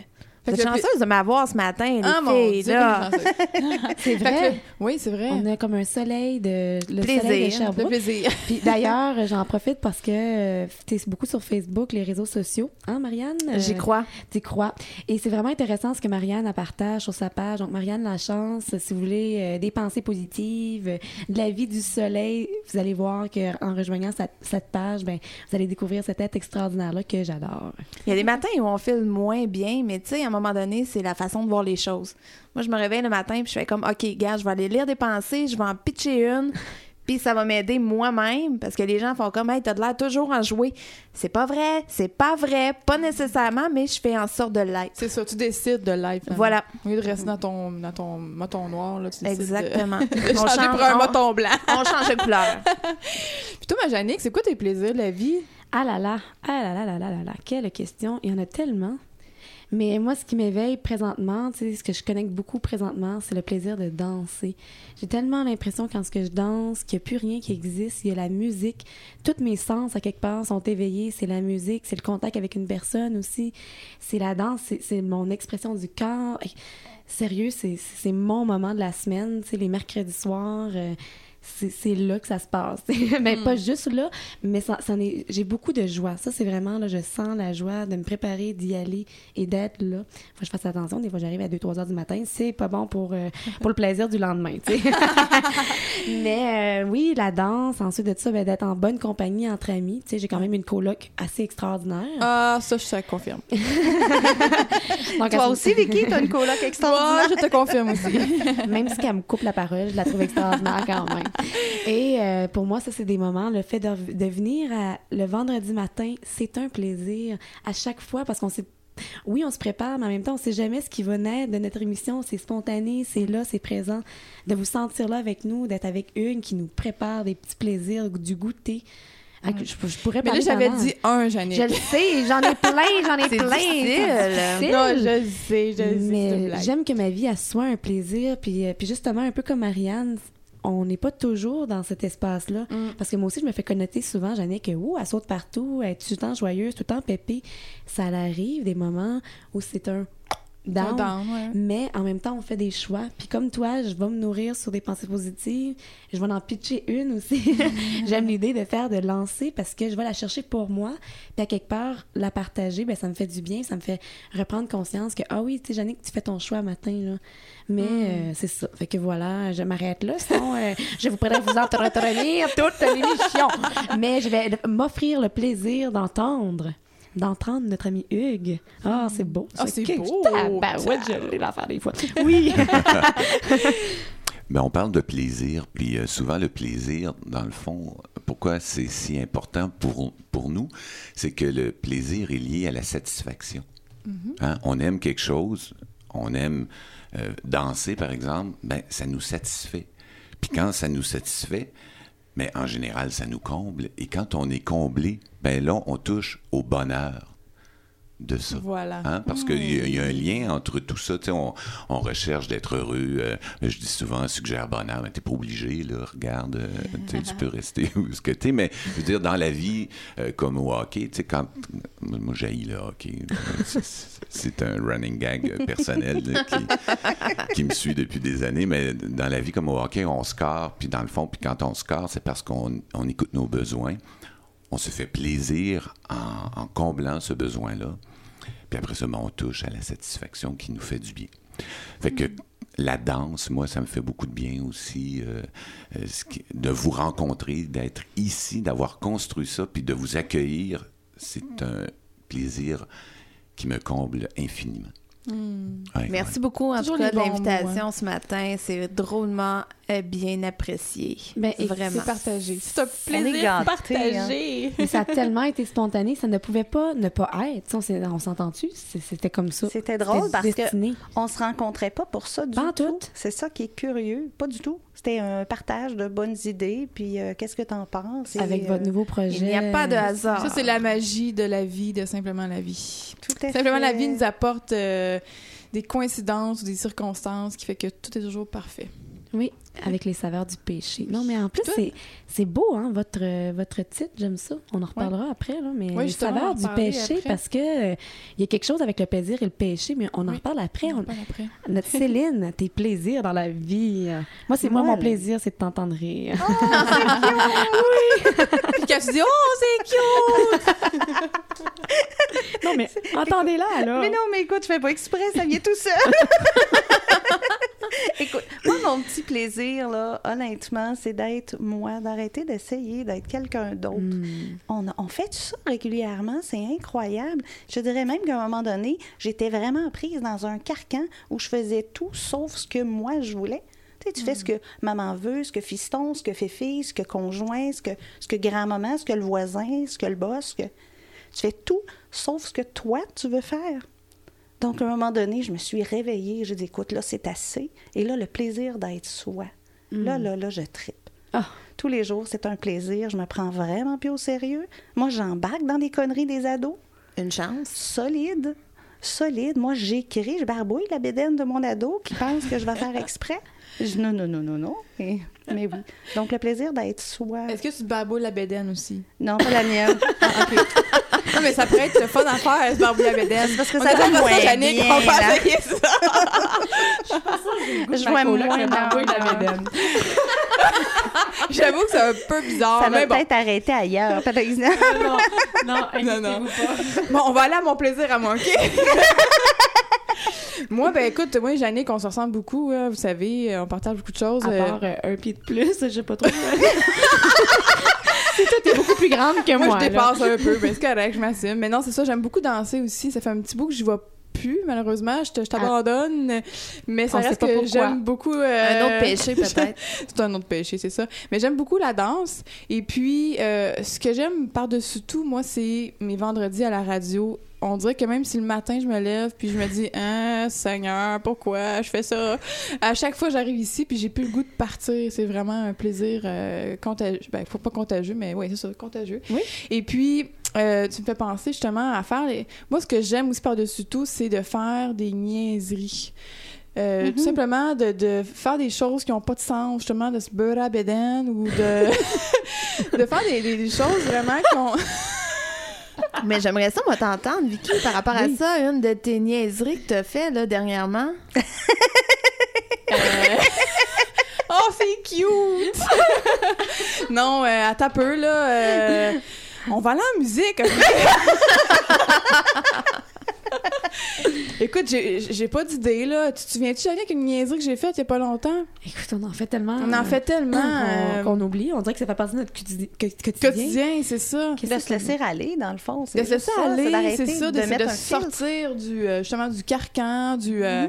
vous que êtes chanceuse de m'avoir ce matin, les Ah, mon filles. Dieu, là. c'est que vrai. le- oui, c'est vrai. On a comme un soleil de le Plaisir. soleil de Le plaisir. Puis d'ailleurs, j'en profite parce que euh, t'es beaucoup sur Facebook, les réseaux sociaux, hein, Marianne? J'y Euh, crois. T'y crois. Et c'est vraiment intéressant ce que Marianne elle partage sur sa page. Donc, Marianne Lachance, si vous voulez euh, des pensées positives, de la vie du soleil, vous allez voir qu'en rejoignant cette, cette page, ben, vous allez découvrir cet être extraordinaire-là que j'adore. Il y a des matins où on file moins bien, mais tu sais, moment donné, c'est la façon de voir les choses. Moi, je me réveille le matin puis je fais comme, OK, gars, je vais aller lire des pensées, je vais en pitcher une, puis ça va m'aider moi-même parce que les gens font comme, hey, t'as de l'air toujours à jouer. C'est pas vrai, c'est pas vrai, pas nécessairement, mais je fais en sorte de l'être. C'est ça, tu décides de l'être. finalement. Voilà. Au lieu de rester dans ton, dans ton moton noir, là, tu Exactement. de, On change- pour un on- moton blanc. On change de couleur. Puis toi, ma Jannick, c'est quoi tes plaisirs de la vie? Ah là là, ah là là là là là là, quelle question. Il y en a tellement. Mais moi, ce qui m'éveille présentement, ce que je connecte beaucoup présentement, c'est le plaisir de danser. J'ai tellement l'impression quand que je danse qu'il n'y a plus rien qui existe. Il y a la musique. Tous mes sens, à quelque part, sont éveillés. C'est la musique, c'est le contact avec une personne aussi. C'est la danse, c'est- mon expression du corps. Sérieux, c'est mon moment de la semaine. Les mercredis soirs, euh, c'est là que ça se passe. mais pas juste là, mais ça, ça est- j'ai beaucoup de joie. Ça, c'est vraiment, là, je sens la joie de me préparer, d'y aller et d'être là. Faut que je fasse attention. Des fois, j'arrive à 2-3 heures du matin. C'est pas bon pour, euh, pour le plaisir du lendemain, mais euh, oui, la danse. Ensuite de ça, ben, d'être en bonne compagnie entre amis. Tu sais, j'ai quand même une coloc assez extraordinaire. Ah, ça, je te confirme. Donc, Toi aussi, Vicky, t'as une coloc Moi, extraordinaire. je te confirme aussi. même si elle me coupe la parole, je la trouve extraordinaire quand même. Et euh, pour moi, ça, c'est des moments. Le fait de, de venir à- le vendredi matin, c'est un plaisir à chaque fois parce qu'on sait. Oui, on se prépare, mais en même temps, on sait jamais ce qui va naître de notre émission. C'est spontané, c'est là, c'est présent. De vous sentir là avec nous, d'être avec une qui nous prépare des petits plaisirs, du goûter. Ah, Je, je pourrais Mais là, j'avais dit un, Jannick. Je le sais, j'en ai plein, j'en ai plein. difficile. C'est difficile. Non, je le sais, je le sais. j'aime que ma vie elle soit un plaisir. Puis, euh, puis justement, un peu comme Marianne, on n'est pas toujours dans cet espace-là. Mm. Parce que moi aussi, je me fais connoter souvent, Jannick, que ouh, elle saute partout, elle est tout le temps joyeuse, tout le temps pépée. Ça arrive des moments où c'est un down. Down, ouais. Mais en même temps, on fait des choix. Puis comme toi, je vais me nourrir sur des pensées positives. Je vais en pitcher une aussi. J'aime l'idée de faire, de lancer parce que je vais la chercher pour moi. Puis à quelque part, la partager, ben, ça me fait du bien. Ça me fait reprendre conscience que, ah oui, tu sais, Jannick, tu fais ton choix matin. Là. Mais euh, c'est ça. Fait que voilà, je m'arrête là. Sinon, euh, je vous pourrais vous entretenir toute l'émission. Mais je vais m'offrir le plaisir d'entendre d'entendre notre ami Hugues. Ah, c'est beau. Ah, c'est beau. Ah, ouais, je l'ai l'affaire des fois. Oui. Mais on parle de plaisir, puis euh, souvent le plaisir, dans le fond, pourquoi c'est si important pour, pour nous, c'est que le plaisir est lié à la satisfaction. Hein? On aime quelque chose, on aime euh, danser, par exemple, ben, ça nous satisfait. Puis quand ça nous satisfait, mais en général, ça nous comble. Et quand on est comblé, ben là, on touche au bonheur de ça. Voilà. Hein? Parce qu'il y, a- il y a un lien entre tout ça. On, on recherche d'être heureux. euh, je dis souvent, suggère bonheur. Mais t'es pas obligé, là. Regarde, euh, tu peux rester où ce que t'es. Mais je veux dire, dans la vie, euh, comme au hockey, tu sais, quand. Moi, j'ai le hockey. C'est- un running gag personnel là, qui, qui me suit depuis des années. Mais dans la vie, comme au hockey, on score. Puis dans le fond, puis quand on score, c'est parce qu'on on écoute nos besoins on se fait plaisir en, comblant ce besoin-là. Puis après ça, ben, on touche à la satisfaction qui nous fait du bien. Fait que la danse, moi, ça me fait beaucoup de bien aussi. euh, euh, de vous rencontrer, d'être ici, d'avoir construit ça, puis de vous accueillir, c'est un plaisir qui me comble infiniment. Ouais, Merci ouais. beaucoup, en Toujours tout cas, de l'invitation ce matin. C'est drôlement euh, bien apprécié. Ben, Vraiment. C'est partagé. C'est un plaisir gâtés, partagé. Mais ça a tellement été spontané, ça ne pouvait pas ne pas être. On on s'entend-tu? C'était comme ça. C'était drôle parce que destiné. on se rencontrait pas pour ça du Pas tout. C'est ça qui est curieux. Pas du tout. C'était un partage de bonnes idées. Puis euh, qu'est-ce que t'en penses? Et, Avec euh, votre nouveau projet. Il n'y a pas de hasard. Ça, c'est la magie de la vie, de simplement la vie. Tout à Simplement, fait. la vie nous apporte euh, des coïncidences ou des circonstances qui fait que tout est toujours parfait. Oui, avec les saveurs du péché. Non, mais en plus, c'est, c'est beau, hein, votre, votre titre, j'aime ça. On en reparlera après, là, mais Oui, les saveurs du péché, après. parce que euh, il y a quelque chose avec le plaisir et le péché, mais on en Oui. reparle après. On en On- parle après. Notre Céline, tes plaisirs dans la vie. Moi, c'est moi, mon plaisir, c'est de t'entendre rire. Puis quand tu dis « Oh, c'est cute! non, mais entendez-la, là. Mais non, mais écoute, je fais pas exprès, ça vient tout seul. écoute, Moi, mon petit plaisir, là, honnêtement, c'est d'être moi, d'arrêter d'essayer d'être quelqu'un d'autre. Hmm. On, on fait ça régulièrement, c'est incroyable. Je dirais même qu'à un moment donné, j'étais vraiment prise dans un carcan où je faisais tout sauf ce que moi je voulais. Tu sais, tu fais ce que maman veut, ce que fiston, ce que fait fille, ce que conjoint, ce que, ce que grand-maman, ce que le voisin, ce que le boss. ce que... Tu fais tout sauf ce que toi, tu veux faire. Donc, à un moment donné, je me suis réveillée. J'ai dit, écoute, là, c'est assez. Et là, le plaisir d'être soi. Là, là, là, je tripe. Ah. Tous les jours, c'est un plaisir. Je me prends vraiment plus au sérieux. Moi, j'embarque dans les conneries des ados. Une chance. Solide. Solide. Moi, j'écris, je barbouille la bédaine de mon ado qui pense que je vais faire exprès. Je, non, non, non, non, non. Et- mais oui. Donc, le plaisir d'être soi. Est-ce que tu te barbouilles la bédaine aussi? Non, pas la mienne. Non, mais ça pourrait être le fun à faire, se barbouiller la bédaine. parce que On ça pas moins Jannick, bien, on va essayer ça. Je vois moins le barbouille de la bédaine. J'avoue que c'est un peu bizarre, Ça mais va bon. peut-être arrêter ailleurs, par exemple. non, non, Non, non. pas. Bon, on va aller à mon plaisir à moi, OK? moi, ben écoute, moi et Jannick, on se ressemble beaucoup, hein, vous savez, euh, on partage beaucoup de choses. À euh, part euh, un pied de plus, je sais pas trop. C'est toi, t'es beaucoup plus grande que moi, moi. je là. dépasse un peu, mais c'est correct, je m'assume. Mais non, c'est ça, j'aime beaucoup danser aussi. Ça fait un petit bout que j'y vois plus, malheureusement. Je je t'abandonne. Mais ça On reste que j'aime beaucoup... euh, Un autre péché, peut-être. c'est un autre péché, c'est ça. Mais j'aime beaucoup la danse. Et puis, euh, ce que j'aime par-dessus tout, moi, c'est mes vendredis à la radio. On dirait que même si le matin, je me lève, puis je me dis, ah, Seigneur, pourquoi je fais ça? À chaque fois, j'arrive ici, puis j'ai plus le goût de partir. C'est vraiment un plaisir euh, contagieux. Ben, faut pas contagieux, mais oui, c'est ça, contagieux. Oui. Et puis, euh, tu me fais penser justement à faire les... Moi, ce que j'aime aussi par-dessus tout, c'est de faire des niaiseries. Euh, Tout simplement de, de faire des choses qui n'ont pas de sens, justement, de se beurrer à bédaine ou de, de faire des, des- des choses vraiment qui ont... Mais j'aimerais ça, moi, t'entendre, Vicky, par rapport à ça, une de tes niaiseries que t'as fait, là, dernièrement. Oh, c'est cute! non, euh, attends un peu, là. euh, on va aller en musique. Écoute, j'ai pas d'idée, là. Tu te souviens-tu, avec une niaiserie que j'ai faite il y a pas longtemps? Écoute, on en fait tellement. On en fait tellement. qu'on euh, qu'on oublie. On dirait que ça fait partie de notre quotidi- quotidien. quotidien, c'est ça. de se laisser aller, dans le fond. c'est De se laisser aller, c'est ça, de de, filtre. sortir du euh, justement du carcan, du euh,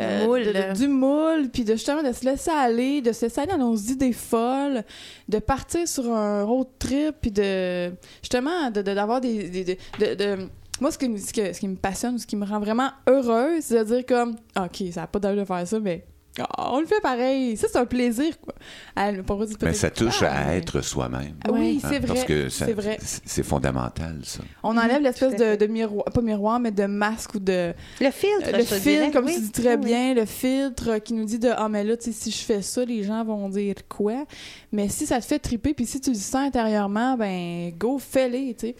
euh, Moule. de- de- du moule, puis de justement de se laisser aller, de se laisser aller dans nos idées folles, de partir sur un road trip, puis de justement de de- d'avoir des, des- de, de- de- moi ce qui, me- ce, que- ce qui me passionne, ce qui me rend vraiment heureuse, c'est de dire comme ok ça a pas d'allure de faire ça, mais ah, on le fait pareil. Ça c'est un plaisir quoi. À- pour dire Mais ça touche à mais- être soi-même. Ah Oui, hein, c'est vrai. Parce que c'est vrai. c'est c'est fondamental, ça. On enlève l'espèce de, de miroir, pas miroir, mais de masque ou de, Le filtre, le filtre, dirais, comme oui. tu dis très Oui, oui. bien, le filtre qui nous dit de ah mais là tu sais si je fais ça les gens vont dire quoi? Mais si ça te fait triper puis si tu le sens intérieurement ben go fais-les tu sais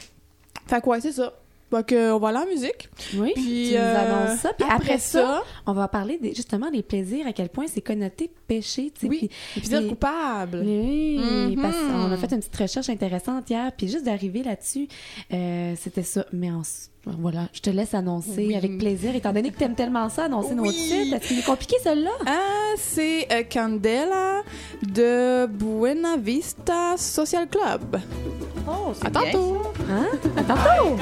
fait quoi c'est ça donc euh, on va aller en musique Oui. puis tu nous euh, annonces ça. Puis après, ça, on va parler des- justement des plaisirs, à quel point c'est connoté péché. tu sais, oui puis- les puis- coupables Oui, Mhm. parce qu'on a fait une petite recherche intéressante hier, puis juste d'arriver là-dessus, euh, c'était ça. Mais s- voilà, je te laisse annoncer Oui. avec plaisir, étant donné que tu aimes tellement ça, annoncer nos Oui. titres. Est-ce qu'il est compliqué, celui-là? ah c'est euh, Candela de Buena Vista Social Club Oh, c'est à bien, tantôt Hein? À!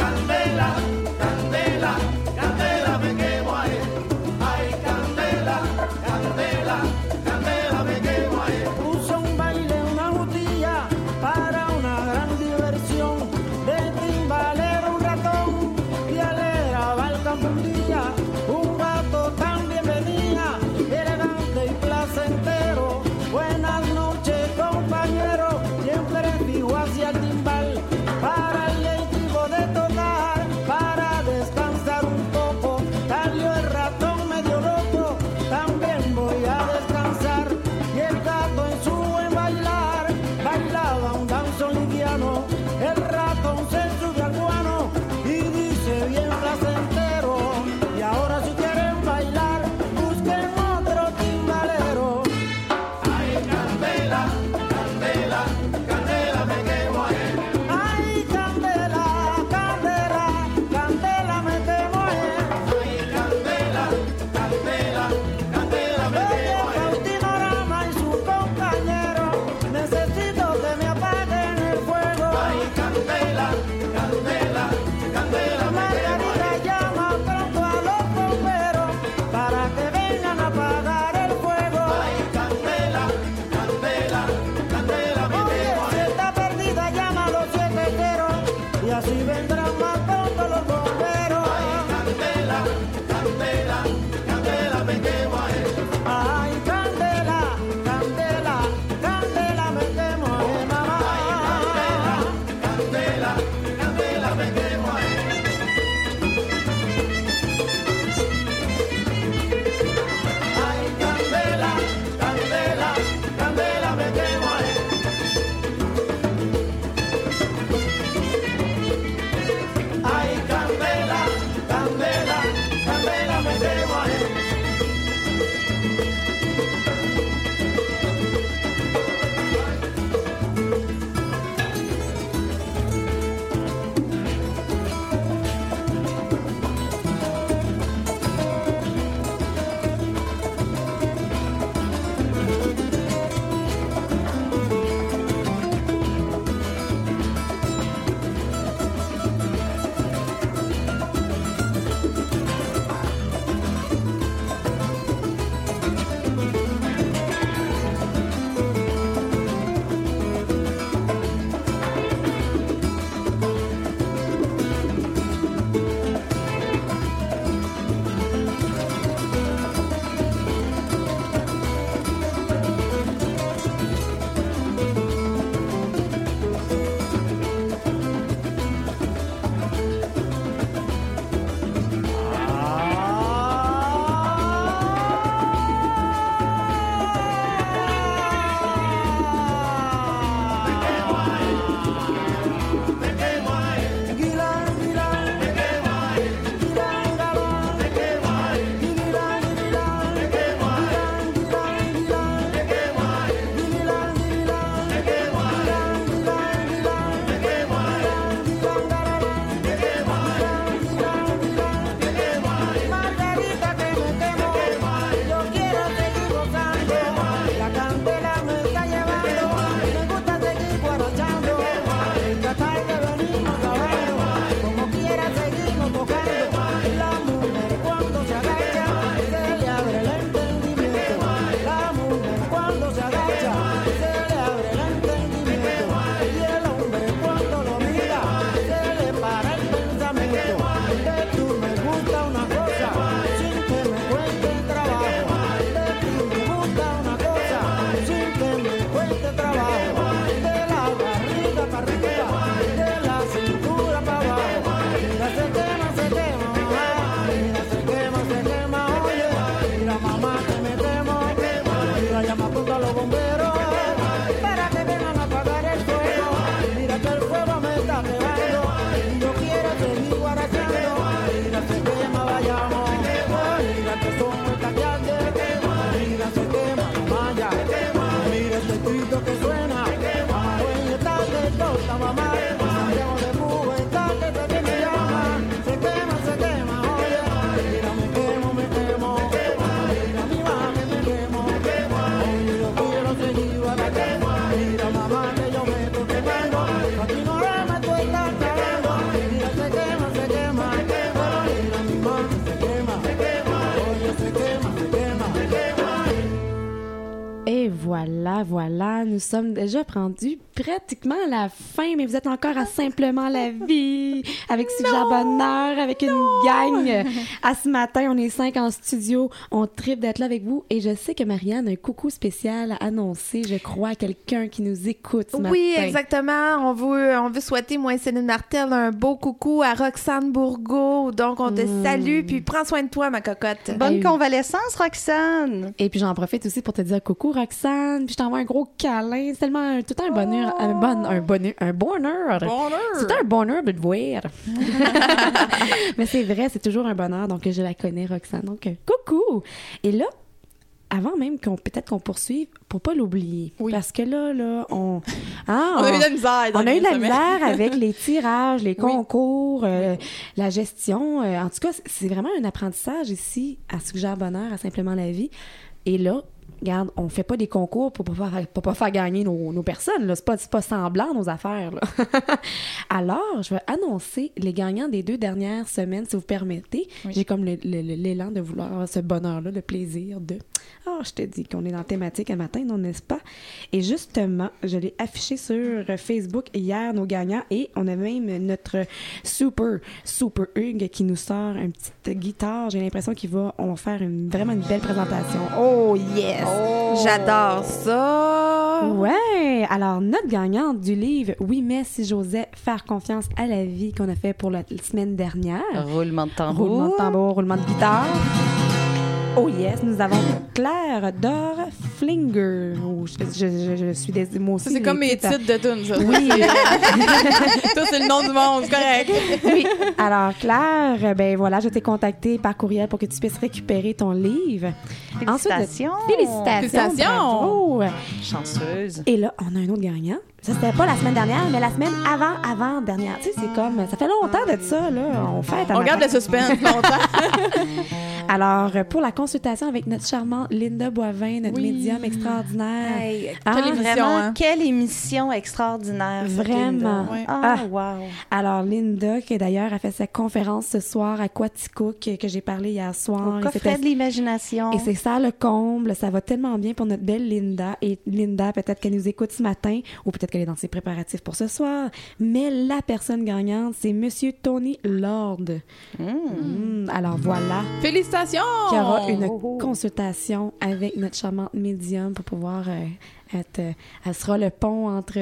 Nous sommes déjà rendus pratiquement à la fin, mais vous êtes encore à Simplement la vie, avec Sujar Bonheur, avec une gang. Matin, on est cinq en studio, on tripe d'être là avec vous, et je sais que Marianne a un coucou spécial à annoncer, je crois, à quelqu'un qui nous écoute ce Oui, matin. exactement. On veut, on veut souhaiter, moi et Céline Martel, un beau coucou à Roxane Bourgo. Donc, on te Mm. salue, puis prends soin de toi, ma cocotte. Bonne Hey. convalescence, Roxane. Et puis j'en profite aussi pour te dire coucou Roxane, puis je t'envoie un gros câlin, c'est tellement un- tout un bonheur, un bon, un bonheur, un bonheur. C'est un bonheur de te voir. Mais c'est vrai, c'est toujours un bonheur. Donc, je la connais, Roxane. Donc, euh, coucou! Et là, avant même qu'on peut-être qu'on poursuive, pour pas l'oublier. Oui. Parce que là, là, on. Ah, On a eu de la misère. dans on a eu de la semaines. misère avec les tirages, les concours, euh, la gestion. Euh, en tout cas, c'est- c'est vraiment un apprentissage ici à Suggère Bonheur, à Simplement la vie. Et là, regarde, on fait pas des concours pour pas faire, pour pas faire gagner nos, nos personnes. là. C'est pas, c'est pas semblant, nos affaires. là. Alors, je vais annoncer les gagnants des deux dernières semaines, si vous permettez. J'ai comme le- le- le- l'élan de vouloir avoir ce bonheur-là, le plaisir de... Ah, je te dis qu'on est dans la thématique un matin, non, n'est-ce pas? Et justement, je l'ai affiché sur Facebook hier, nos gagnants, et on a même notre super, super Hugues qui nous sort une petite guitare. J'ai l'impression qu'il va, on va faire une, vraiment une belle présentation. Oh, yes! J'adore ça. Ouais! Alors, notre gagnante du livre Oui, mais si j'osais faire confiance à la vie qu'on a fait pour la semaine dernière. Roulement de tambour. Roulement de tambour, roulement de guitare. Oh yes, nous avons Claire Dor Flinger. Oh, je, je- je- je suis des moi aussi. Ça, c'est comme mes titres. de tunes, ça. Oui. Ça, c'est le nom du monde, c'est correct. oui. Alors, Claire, ben voilà, je t'ai contacté par courriel pour que tu puisses récupérer ton livre. Ensuite Félicitations. félicitations. Félicitations. bravo. Chanceuse. Et là, on a un autre gagnant. Ça, c'était pas la semaine dernière, mais la semaine avant, avant dernière. Tu sais, c'est comme, ça fait longtemps de ça, là. On fait On garde le suspense longtemps. Alors, pour la consultation avec notre charmante Linda Boivin, notre Oui. médium extraordinaire. Hey, Ah, quelle émission, Vraiment, hein? quelle émission extraordinaire. Vraiment. Linda. Ouais. Ah, Ah. wow. Alors, Linda, qui d'ailleurs a fait sa conférence ce soir à Quaticook, que, que j'ai parlé hier soir. Au Et coffret c'était- de l'imagination. Et c'est ça le comble, ça va tellement bien pour notre belle Linda. Et Linda, peut-être qu'elle nous écoute ce matin, ou peut-être qu'elle est dans ses préparatifs pour ce soir. Mais la personne gagnante, c'est Monsieur Tony Lord. Mm, alors voilà, Félicitations! qui aura une Oh. consultation avec notre charmante médium pour pouvoir euh, elle sera le pont entre,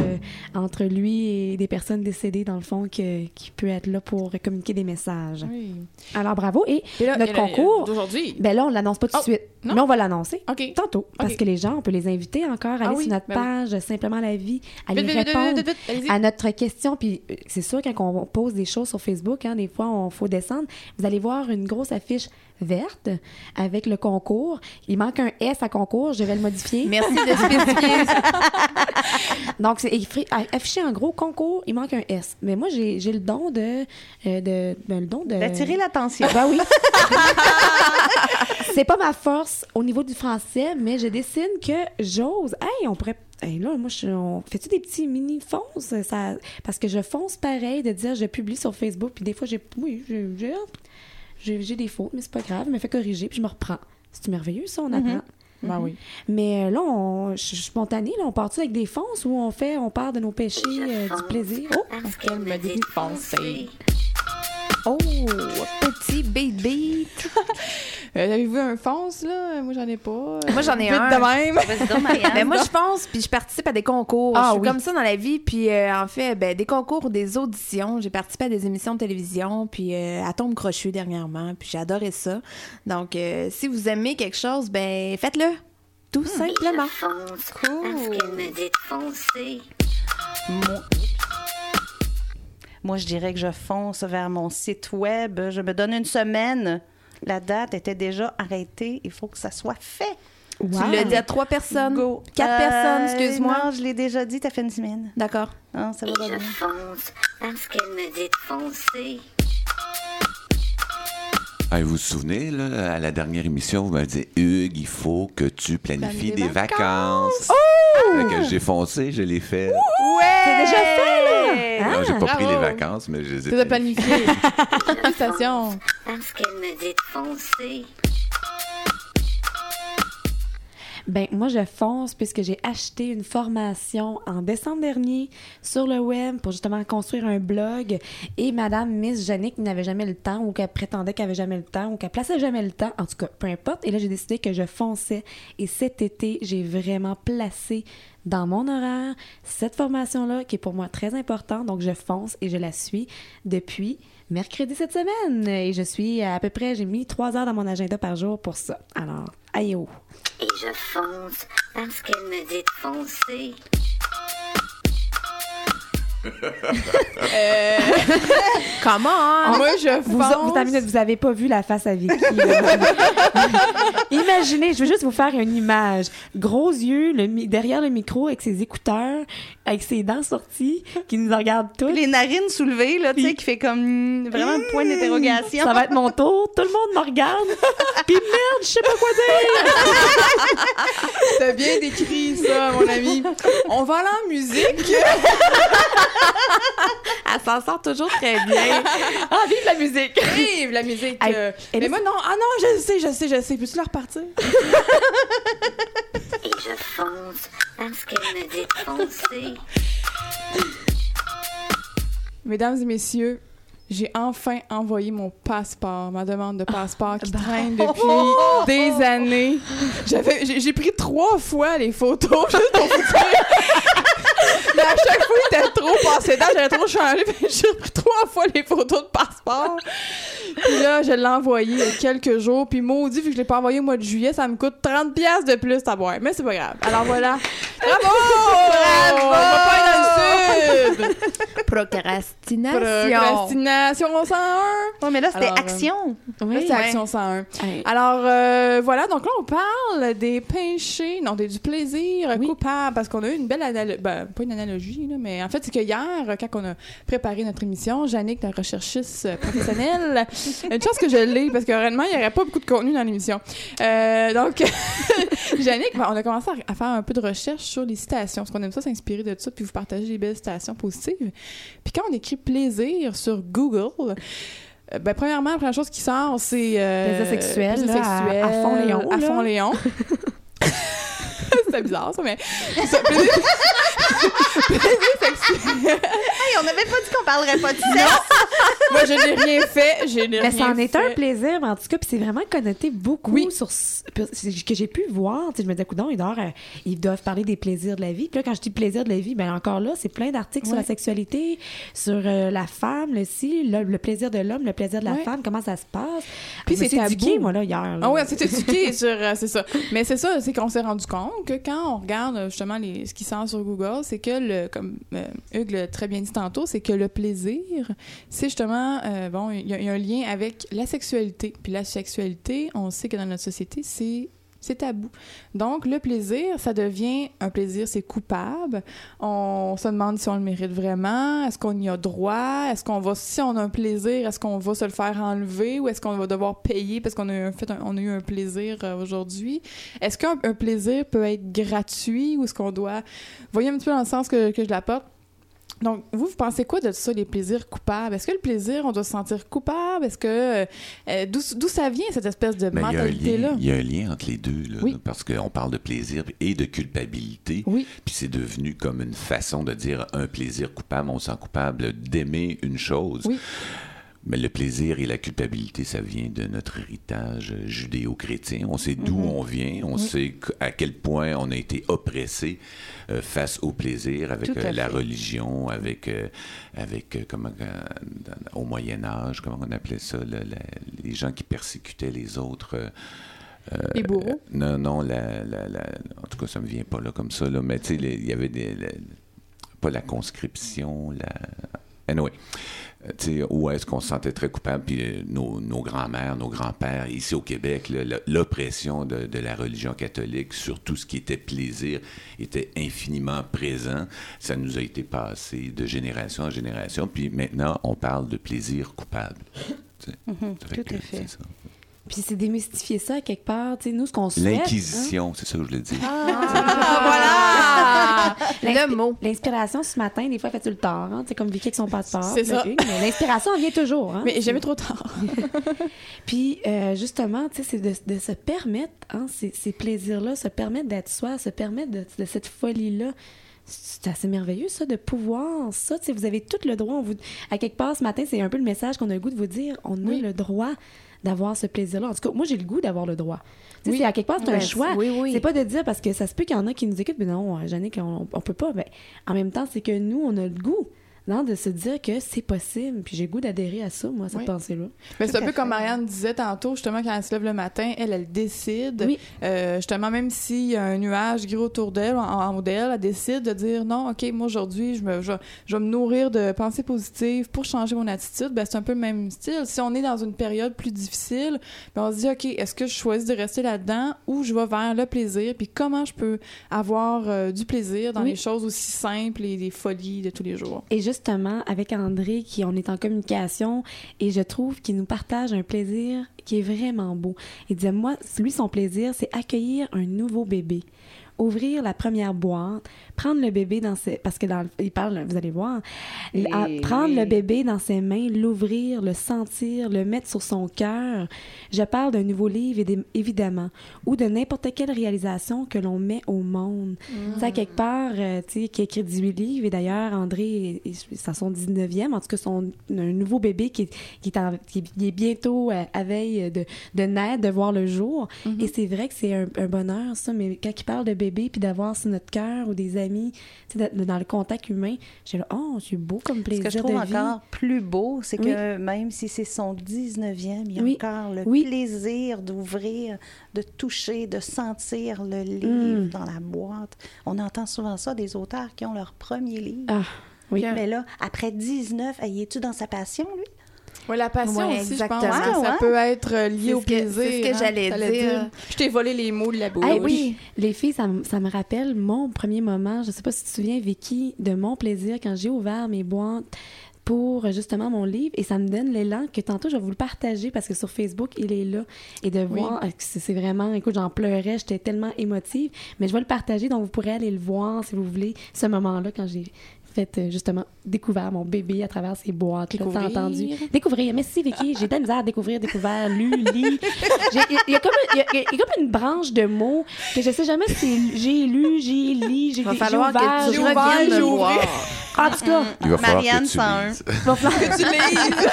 entre lui et des personnes décédées, dans le fond, que- qui peut être là pour communiquer des messages. Oui. Alors bravo. Et Et là, notre et là, concours. D'aujourd'hui? Ben là, on l'annonce pas tout de Oh, suite. non? Mais on va l'annoncer tantôt. Parce que les gens, on peut les inviter encore à Ah aller oui, sur notre ben oui. page Simplement la vie, à Vite, répondre vite, vite, vite, allez-y. à notre question. Puis euh, c'est sûr, quand on pose des choses sur Facebook, hein, des fois, on faut descendre. Vous allez voir une grosse affiche verte avec le concours. Il manque un S à concours. Je vais le modifier. Merci de spécifier. Donc, c'est écrit- a- affiché en gros concours, il manque un S. Mais moi, j'ai le don de. euh, de ben, le don de. D'attirer l'attention. Ben oui. c'est pas ma force au niveau du français, mais je dessine que j'ose. Hey, on pourrait. Hey, là, moi, je, on fait-tu des petits mini fonces? Ça, parce que je fonce pareil de dire je publie sur Facebook, puis des fois, j'ai. Oui, j'ai. des fautes, mais c'est pas grave. Je me fais corriger, puis je me reprends. C'est merveilleux, ça, on apprend? Ben oui. Mais euh, là, on, je suis spontanée. Là, on part-tu avec des fonces ou on fait, on part de nos péchés, euh, du plaisir? Oh! Elle me dit de foncer. Oh, petit baby. Euh, Avez-vous un fonce, là? Moi, j'en ai pas. Moi, j'en ai un. de même. Ben moi, je pense, puis je participe à des concours. Ah je suis oui. comme ça dans la vie. Puis, euh, en fait, ben, des concours ou des auditions. J'ai participé à des émissions de télévision, puis euh, à Tombe Crochu dernièrement, puis j'ai adoré ça. Donc, euh, si vous aimez quelque chose, ben, faites-le. Tout simplement. Fonce parce qu'elle me dit de foncer. Moi, Moi, je dirais que je fonce vers mon site web. Je me donne une semaine. La date était déjà arrêtée. Il faut que ça soit fait. Wow. Tu l'as dit à trois personnes? Go. Quatre personnes, excuse-moi. Non, je l'ai déjà dit, t'as fait une semaine. D'accord. Non, ça va Et pas je bien. fonce parce qu'elle me dit de foncer. Ah, vous vous souvenez, là, à la dernière émission, vous m'avez dit Hugues, il faut que tu planifies des des vacances. Que j'ai foncé, je l'ai fait. Ouais! C'est déjà fait, là! Non, j'ai pas pris les vacances, mais je les ai Tu as planifié. Je Félicitations. parce qu'elle me dit de foncer. Ben, moi, je fonce puisque j'ai acheté une formation en décembre dernier sur le web pour justement construire un blog. Et Madame Miss Jannick n'avait jamais le temps ou qu'elle prétendait qu'elle avait jamais le temps ou qu'elle plaçait jamais le temps. En tout cas, peu importe. Et là, j'ai décidé que je fonçais. Et cet été, j'ai vraiment placé dans mon horaire cette formation-là qui est pour moi très importante. Donc, je fonce et je la suis depuis mercredi cette semaine. Et je suis à peu près, j'ai mis trois heures dans mon agenda par jour pour ça. Alors, aïe oh. Et je fonce parce qu'elle me dit de foncer. Comment? Moi, je Vous, fonce. vous, avez pas vu la face à Vicky. Imaginez, je veux juste vous faire une image. Gros yeux, le derrière le micro avec ses écouteurs, avec ses dents sorties, qui nous regarde tous. Les narines soulevées, là, tu sais, qui fait comme mm, vraiment un point d'interrogation. Ça va être mon tour. Tout le monde me regarde. Puis merde, je sais pas quoi dire. T'as bien décrit ça, mon ami. On va aller en musique. Elle s'en sort toujours très bien. Ah, vive la musique. Vive la musique. Hey, euh, mais moi, non. Ah non, je sais, je sais, je sais. Peux-tu la repartir? Et je fonce parce qu'elle me dit foncer. Mesdames et messieurs, j'ai enfin envoyé mon passeport, ma demande de passeport qui traîne depuis des années. J'avais, j'ai, j'ai pris trois fois les photos juste pour vous dire. À chaque fois, il était trop passé d'âge, j'avais trop changé. J'ai repris trois fois les photos de passeport. Puis là, je l'ai envoyé il y a quelques jours. Puis maudit, vu que je l'ai pas envoyé au mois de juillet, ça me coûte 30$ piastres de plus à boire. Mais c'est pas grave. Alors voilà. Bravo! Bravo! On va pas aller dans le sud! Procrastination. Procrastination 101. Ouais, mais là, c'était euh, action. Là, c'est Action 101. Hey. Alors, euh, voilà, donc là, on parle des péchés, non, des- du plaisir Oui. coupable, parce qu'on a eu une belle analogie, ben, pas une analogie, là, mais en fait, c'est que hier, quand on a préparé notre émission, Jannick, la recherchiste euh, professionnelle, une chance que je l'ai, parce que réellement, il n'y aurait pas beaucoup de contenu dans l'émission. Euh, donc, Jannick, ben, on a commencé à, faire un peu de recherche sur les citations, parce qu'on aime ça s'inspirer de ça, puis vous partager des belles citations positives. Puis quand on écrit plaisir sur Google, euh, ben, premièrement, la première chose qui sort, c'est. euh, Plaisir sexuel, plaisir là, à- à fond Léon, À là. fond Léon. C'était bizarre, ça, mais. ça, plaisir... plaisir sexuel. Hey, on n'avait pas dit qu'on parlerait pas de sexe. Moi, je n'ai rien fait. Je n'ai Mais rien ça en est un plaisir, mais en tout cas, puis c'est vraiment connoté beaucoup Oui. sur ce- c'est- que j'ai pu voir. Tu sais, je me disais, coudonc, ils doivent, euh, ils doivent parler des plaisirs de la vie. Puis là, quand je dis plaisir de la vie, ben encore là, c'est plein d'articles sur la sexualité, sur euh, la femme, le si, le, le plaisir de l'homme, le plaisir de la Ouais. femme, comment ça se passe. Puis c'est éduquée, moi, là, hier. là. Ah ouais, c'est éduqué sur. euh, c'est ça. Mais c'est ça, c'est qu'on s'est rendu compte que quand on regarde euh, justement les, ce qui sort sur Google, c'est que, le, comme euh, Hugues l'a très bien dit tantôt, c'est que le plaisir, c'est justement. euh, bon, il y, a- il y a un lien avec la sexualité. Puis la sexualité, on sait que dans notre société, c'est. C'est tabou. Donc, le plaisir, ça devient un plaisir, c'est coupable. On se demande si on le mérite vraiment. Est-ce qu'on y a droit? Est-ce qu'on va, si on a un plaisir, est-ce qu'on va se le faire enlever ou est-ce qu'on va devoir payer parce qu'on a, eu un- plaisir euh, aujourd'hui? Est-ce qu'un un plaisir peut être gratuit ou est-ce qu'on doit. Voyez un petit peu dans le sens que je l'apporte. Donc, vous, vous pensez quoi de ça, les plaisirs coupables? Est-ce que le plaisir, on doit se sentir coupable? Est-ce que. euh, d'où, d'où ça vient, cette espèce de Ben, il y a un mentalité-là? lien- il y, a un lien entre les deux, là, Oui. parce qu'on parle de plaisir et de culpabilité. Oui. Puis c'est devenu comme une façon de dire un plaisir coupable, on sent coupable d'aimer une chose. Oui. Mais le plaisir et la culpabilité, ça vient de notre héritage judéo-chrétien. On sait d'où on vient, on sait à quel point on a été oppressé euh, face au plaisir avec euh, la religion, avec, euh, avec comment, au Moyen Âge, comment on appelait ça, la- les gens qui persécutaient les autres. euh, Les bourreaux? non, non, la, la- la- en tout cas, ça me vient pas là comme ça, là, mais tu sais, il y avait des, la- pas la conscription, la... Anyway. Euh, où est-ce qu'on se sentait très coupable, puis euh, nos, nos grands-mères, nos grands-pères, ici au Québec, l'oppression de, de la religion catholique sur tout ce qui était plaisir était infiniment présent. Ça nous a été passé de génération en génération, puis maintenant, on parle de plaisir coupable. Ça tout à fait. Puis c'est démystifier ça quelque part. Sais, nous, ce qu'on souhaite... hein, L'inquisition, c'est ça que je voulais dire. Ah, voilà! Le mot. L'inspiration ce matin, des fois, fait-tu le tort, hein? C'est comme Vicky avec son passeport. C'est ça. mais L'inspiration, elle vient toujours, hein? Mais jamais trop tard. Puis, euh, justement, tu sais, c'est de, de se permettre, hein, ces, ces plaisirs-là, se permettre d'être soi, se permettre de, de cette folie-là. C'est assez merveilleux, ça, de pouvoir. Ça, tu sais, vous avez tout le droit. On vous, à quelque part, ce matin, c'est un peu le message qu'on a le goût de vous dire. On a le droit d'avoir ce plaisir-là. En tout cas, moi, j'ai le goût d'avoir le droit. Tu Oui. c'est à quelque part, c'est un choix. oui, oui. C'est pas de dire parce que ça se peut qu'il y en a qui nous écoutent, mais non, euh, Jannick, on, on peut pas. Ben, en même temps, c'est que nous, on a le goût non, de se dire que c'est possible. Puis j'ai goût d'adhérer à ça, moi, cette Oui. pensée-là. Mais c'est un peu comme. Marianne disait tantôt, justement, quand elle se lève le matin, elle, elle décide. Oui. Euh, justement, même s'il y a un nuage gris autour d'elle, en, haut d'elle, elle décide de dire non, OK, moi aujourd'hui, je, me, je, je vais me nourrir de pensées positives pour changer mon attitude. Ben, c'est un peu le même style. Si on est dans une période plus difficile, ben, on se dit OK, est-ce que je choisis de rester là-dedans ou je vais vers le plaisir? Puis comment je peux avoir euh, du plaisir dans Oui. les choses aussi simples et des folies de tous les jours? Et justement, avec André, qui on est en communication, et je trouve qu'il nous partage un plaisir qui est vraiment beau. Il disait, moi, lui, son plaisir, c'est accueillir un nouveau bébé. Ouvrir la première boîte, prendre le bébé dans ses... Parce que dans le- il parle, vous allez voir, à- prendre le bébé dans ses mains, l'ouvrir, le sentir, le mettre sur son cœur. Je parle d'un nouveau livre, évidemment, ou de n'importe quelle réalisation que l'on met au monde. Sais, à quelque part, euh, tu sais, qui a écrit 18 livres, et d'ailleurs, André, à son 19e, en tout cas, son, un nouveau bébé qui est, qui est, en- qui est- qui est bientôt euh, à veille de, de naître, de voir le jour. Et c'est vrai que c'est un, un bonheur, ça, mais quand il parle de bébé, puis d'avoir sur notre cœur ou des amis, dans le contact humain, j'ai là, oh, c'est beau comme Ce plaisir que je trouve de vie. encore plus beau, c'est Oui. que même si c'est son 19e, il y a Oui. encore le Oui. plaisir d'ouvrir, de toucher, de sentir le livre Mm. dans la boîte. On entend souvent ça des auteurs qui ont leur premier livre. Ah, oui. Mais là, après 19, hey, es-tu dans sa passion, lui? Oui, la passion Ouais, aussi, je pense exactement. que ça Ouais. peut être euh, lié au que- c'est plaisir. ce que hein. j'allais dire. Je t'ai volé les mots de la bouche. Hey, oui, les filles, ça, me- ça me rappelle mon premier moment. Je sais pas si tu te souviens, Vicky, de mon plaisir quand j'ai ouvert mes boîtes pour justement mon livre et ça me donne l'élan que tantôt je vais vous le partager parce que sur Facebook il est là et de voir euh, que c'est c'est vraiment écoute j'en pleurais j'étais tellement émotive mais je vais le partager donc vous pourrez aller le voir si vous voulez ce moment-là quand j'ai fait euh, justement découvert mon bébé à travers ces boîtes là, t'as entendu découvrir merci Vicky j'ai de la misère à découvrir découvert lu lit J'ai- il y, a- comme il y a- il y a comme une branche de mots que je sais jamais si c'est j'ai lu j'ai lu j'ai Il va j'ai falloir ouvert, que tu reviennes ouvert. voir. en tout cas Il va falloir Marianne que tu 101. lises. il va falloir- Tu lises.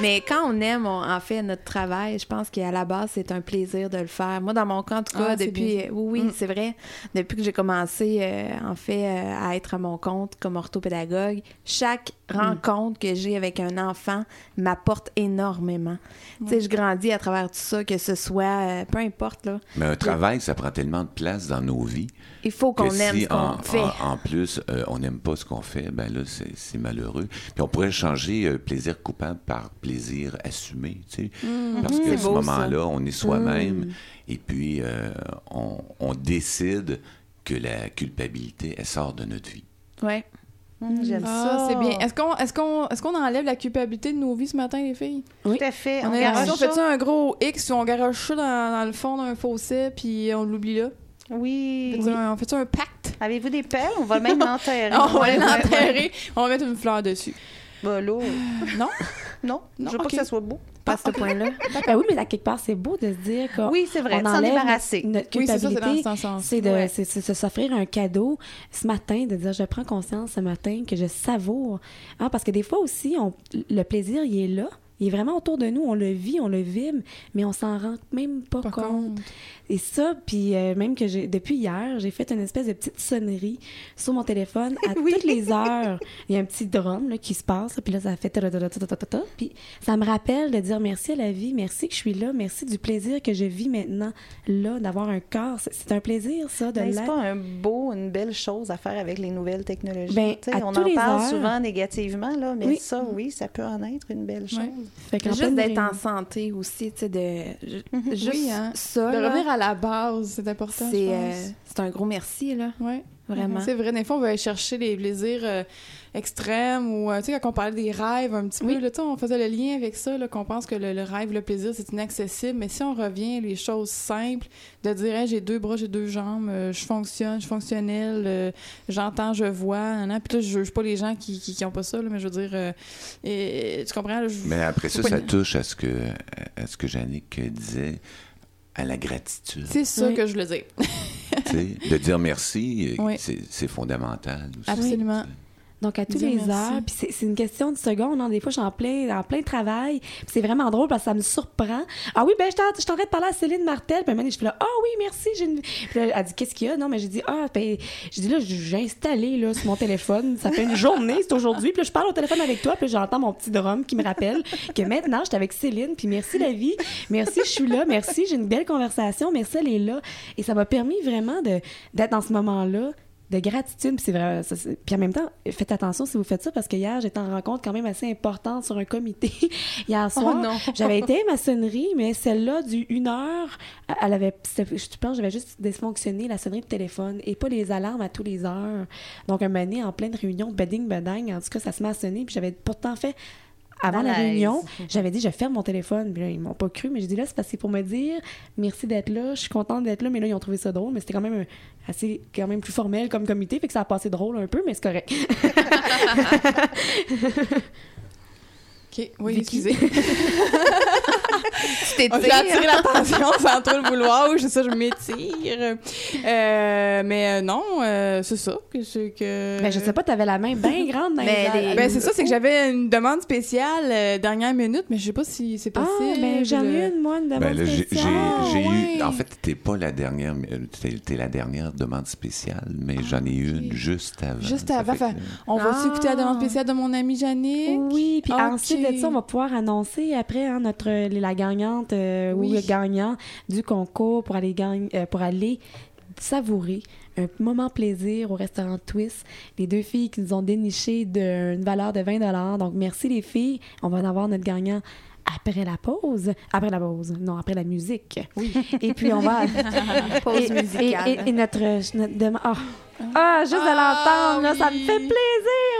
Mais quand on aime, on- en fait, notre travail, je pense qu'à la base, c'est un plaisir de le faire. Moi, dans mon cas, en tout cas, Ah, c'est depuis... bien. Oui, oui, c'est vrai. Depuis que j'ai commencé, euh, en fait, euh, à être mon compte comme orthopédagogue, chaque rencontre que j'ai avec un enfant m'apporte énormément. Tu sais, je grandis à travers tout ça, que ce soit... euh, peu importe, là. Mais un travail, ça prend tellement de place dans nos vies Il faut que qu'on aime si ce qu'on en, fait. en- en plus euh, on n'aime pas ce qu'on fait, ben là c'est malheureux. Puis on pourrait changer euh, plaisir coupable par plaisir assumé, tu sais, parce que C'est à ce moment-là on est soi-même et puis euh, on, on décide que la culpabilité elle sort de notre vie. Ouais. Hum, J'aime ça. Ça, c'est bien. Est-ce qu'on est qu'on est qu'on enlève la culpabilité de nos vies ce matin, les filles? Tout à fait. On, On a on fait ça. un gros X ou on garoche ça dans, dans le fond d'un fossé puis on l'oublie là? Oui. On fait-tu un- On fait un pacte? Avez-vous des pelles? On va même l'enterrer. on va l'enterrer, on va mettre une fleur dessus. Bah là, Non? non, Non, je veux pas que ça soit beau. Pas à ce point-là. Ben oui, mais à quelque part, c'est beau de se dire qu'on Oui, c'est vrai, on de s'en débarrasser. Notre Oui, culpabilité, sens. c'est de Ouais. c'est- c'est- c'est s'offrir un cadeau ce matin, de dire je prends conscience ce matin que je savoure. Hein, parce que des fois aussi, on, le plaisir, il est là. Il est vraiment autour de nous, on le vit, on le vibre, mais on s'en rend même pas, Pas compte. compte. Et ça, puis euh, même que j'ai depuis hier, j'ai fait une espèce de petite sonnerie sur mon téléphone à toutes les heures. Il y a un petit drum là, qui se passe, puis là ça fait puis ça me rappelle de dire merci à la vie, merci que je suis là, merci du plaisir que je vis maintenant là, d'avoir un corps. C'est- C'est un plaisir ça de Ben, c'est pas un beau, une belle chose à faire avec les nouvelles technologies. Ben, à on tous en les parle heures. souvent négativement, là, mais Oui. ça, oui, ça peut en être une belle chose. Fait Juste d'être en santé aussi, tu sais, de. ju- Juste Oui, hein. ça. De là, revenir à la base, c'est important, c'est euh, c'est un gros merci, là. Ouais. Vraiment. C'est vrai, des fois, on va aller chercher les plaisirs euh, extrêmes ou, euh, tu sais, quand on parlait des rêves un petit Oui. peu, là, tu sais, on faisait le lien avec ça, là, qu'on pense que le, le rêve, le plaisir, c'est inaccessible. Mais si on revient les choses simples, de dire, Hey, j'ai deux bras, j'ai deux jambes, euh, je fonctionne, je suis fonctionnelle, euh, j'entends, je vois, hein, puis là, je juge pas les gens qui, qui, qui pas ça, là, mais je veux dire, euh, et, tu comprends? là, je- Mais après ça, ça touche à ce que, à ce que Jannick disait, à la gratitude. C'est ça Oui. que je voulais dire. Tu sais, de dire merci, Oui. c'est c'est fondamental aussi. Absolument. Donc, à tous les merci. heures, puis c'est- une question de secondes. hein. Des fois, je suis en plein, en plein travail. Puis c'est vraiment drôle parce que ça me surprend. Ah oui, ben, je t'en- je suis en train de parler à Céline Martel. Puis donné, je fais là, ah oui, merci. j'ai une- Puis là, elle dit, qu'est-ce qu'il y a? Non, mais j'ai dit, ah, ben, j'ai dit, là, j'ai installé, là, sur mon téléphone. Ça fait une journée, c'est aujourd'hui. Puis là, je parle au téléphone avec toi. Puis j'entends mon petit drum qui me rappelle que maintenant, je suis avec Céline. Puis merci, la vie. Merci, je suis là. Merci, j'ai une belle conversation. Merci, elle est là. Et ça m'a permis vraiment de- d'être dans ce moment-là de gratitude. Puis, c'est vrai, ça, puis en même temps, faites attention si vous faites ça parce que hier, j'étais en rencontre quand même assez importante sur un comité. hier soir, non. j'avais été à maçonnerie, mais celle-là, du une heure, elle avait, je pense, j'avais juste dysfonctionné la sonnerie de téléphone et pas les alarmes à tous les heures. Donc, un moment donné, en pleine réunion, beding, bedang, en tout cas, ça se met à sonner. Puis j'avais pourtant fait avant la réunion, j'avais dit je ferme mon téléphone. Puis là, ils m'ont pas cru, mais j'ai dit là, c'est parce que pour me dire merci d'être là, je suis contente d'être là, mais là, ils ont trouvé ça drôle, mais c'était quand même un- assez quand même plus formel comme comité, fait que ça a passé drôle un peu, mais c'est correct. OK, oui, Vicky. excusez. Tu t'es J'ai attiré l'attention sans trop le vouloir. Oui, c'est ça, je m'étire. Euh, mais euh, non, euh, c'est ça. Que, c'est que... Ben, je sais pas, t'avais la main bien grande dans Mais les les- Ben, c'est ça, c'est que j'avais une demande spéciale euh, dernière minute, mais je sais pas si c'est Ah, possible. ben j'en ai une, moi, une demande Ben là, j'ai j'ai- spéciale. j'ai ouais. eu. En fait, t'es pas la dernière, mais, t'es t'es la dernière demande spéciale, mais j'en ai eu une juste avant. Juste avant, fait On va aussi Ah. écouter la demande spéciale de mon ami Jannick. Oui, puis ensuite de ça, on va pouvoir annoncer après hein, notre la gagnante euh, ou Oui. le gagnant du concours pour aller gagner, euh, pour aller savourer un moment plaisir au restaurant Twist. Les deux filles qui nous ont déniché de- une valeur de 20 Donc merci les filles. On va en avoir notre gagnant après la pause. Après la pause. Non, après la musique. Oui. Et puis on va Pause et, musicale. et- et- et notre, notre ah. Ah, juste de l'entendre, là, ça me oui. fait plaisir.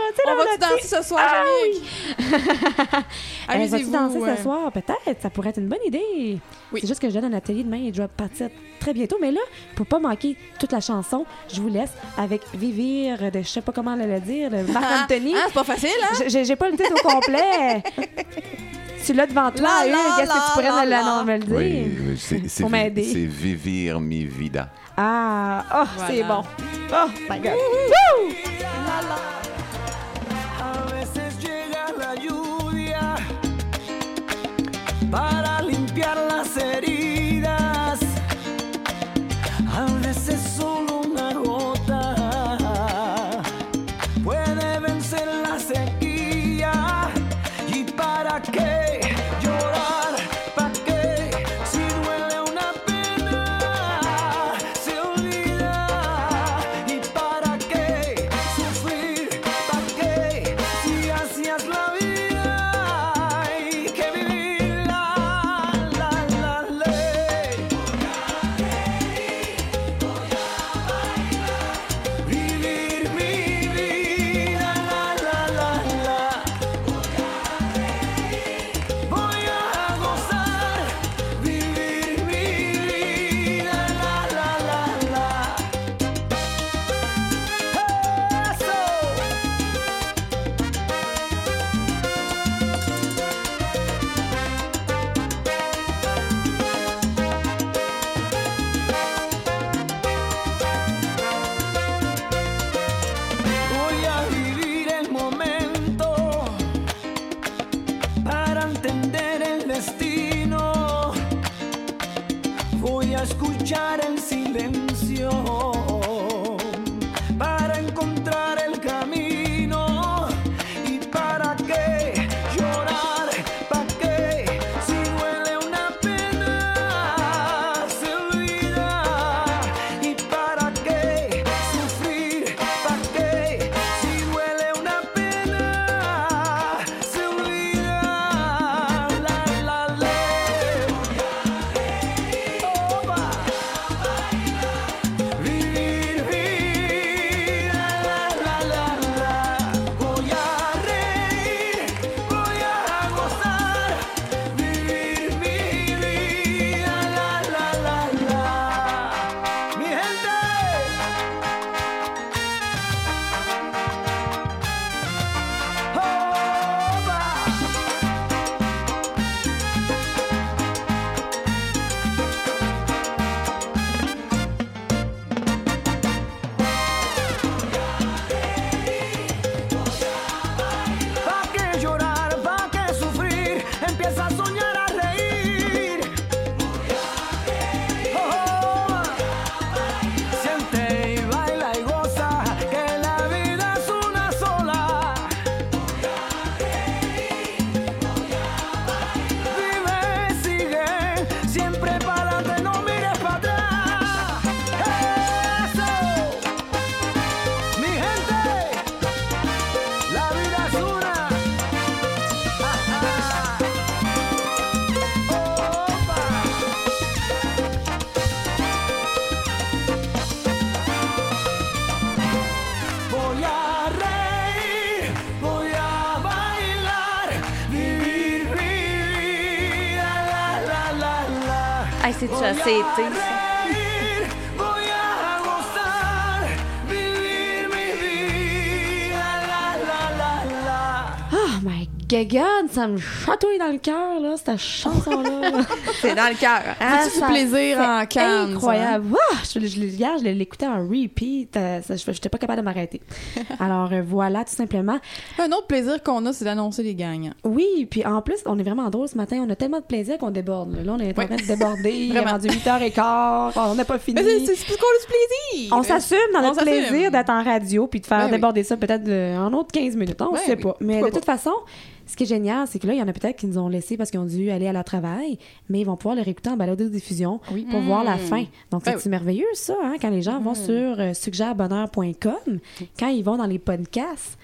Tu sais, On va-tu danser ce soir, Ah Jannick? Eh, vas-tu danser euh. ce soir? Peut-être. Ça pourrait être une bonne idée. Oui. C'est juste que je donne un atelier demain et je dois partir très bientôt. Mais là, pour pas manquer toute la chanson, je vous laisse avec Vivir de je sais pas comment le dire, de Marc Anthony. Ah, c'est pas facile, hein? J'ai pas le titre au complet. Tu l'as devant toi, La, Hugues. la, Qu'est-ce que tu la, pourrais me, la, me le dire? Oui, oui, c'est c'est vi- m'aider. c'est Vivir mi vida. Ah, oh, c'est Voilà. bon. Oh, my God. A veces llega la lluvia para limpiar las heridas. A veces solo Hey, c'est-tu assez été, ça? God, ça me chatouille dans le cœur, là, cette chanson-là. C'est dans le cœur. Ah, C'est du plaisir en canne, Incroyable. Ah, je, je, je- hier, je l'écoutais en repeat. euh, je n'étais pas capable de m'arrêter. Alors euh, voilà, tout simplement. Un autre plaisir qu'on a, c'est d'annoncer les gagnants. Oui, puis en plus, on est vraiment drôle ce matin. On a tellement de plaisir qu'on déborde. Là, Là, on est en train de déborder. Il est rendu 8h15. On n'a pas fini. Mais c'est parce qu'on a du plaisir! On s'assume dans On notre plaisir d'être en radio puis de faire Ben oui. déborder ça peut-être de- en autre 15 minutes. On ne Ben sait oui. pas. Mais Pourquoi de toute façon, ce qui est génial, c'est que là, il y en a peut-être qui nous ont laissé parce qu'ils ont dû aller à leur travail, mais ils vont pouvoir le réécouter en balado-diffusion Oui. pour voir la fin. Donc, Ben c'est merveilleux, ça, hein, quand les gens vont sur euh, suggèrebonheur.com, quand ils vont dans les podcasts,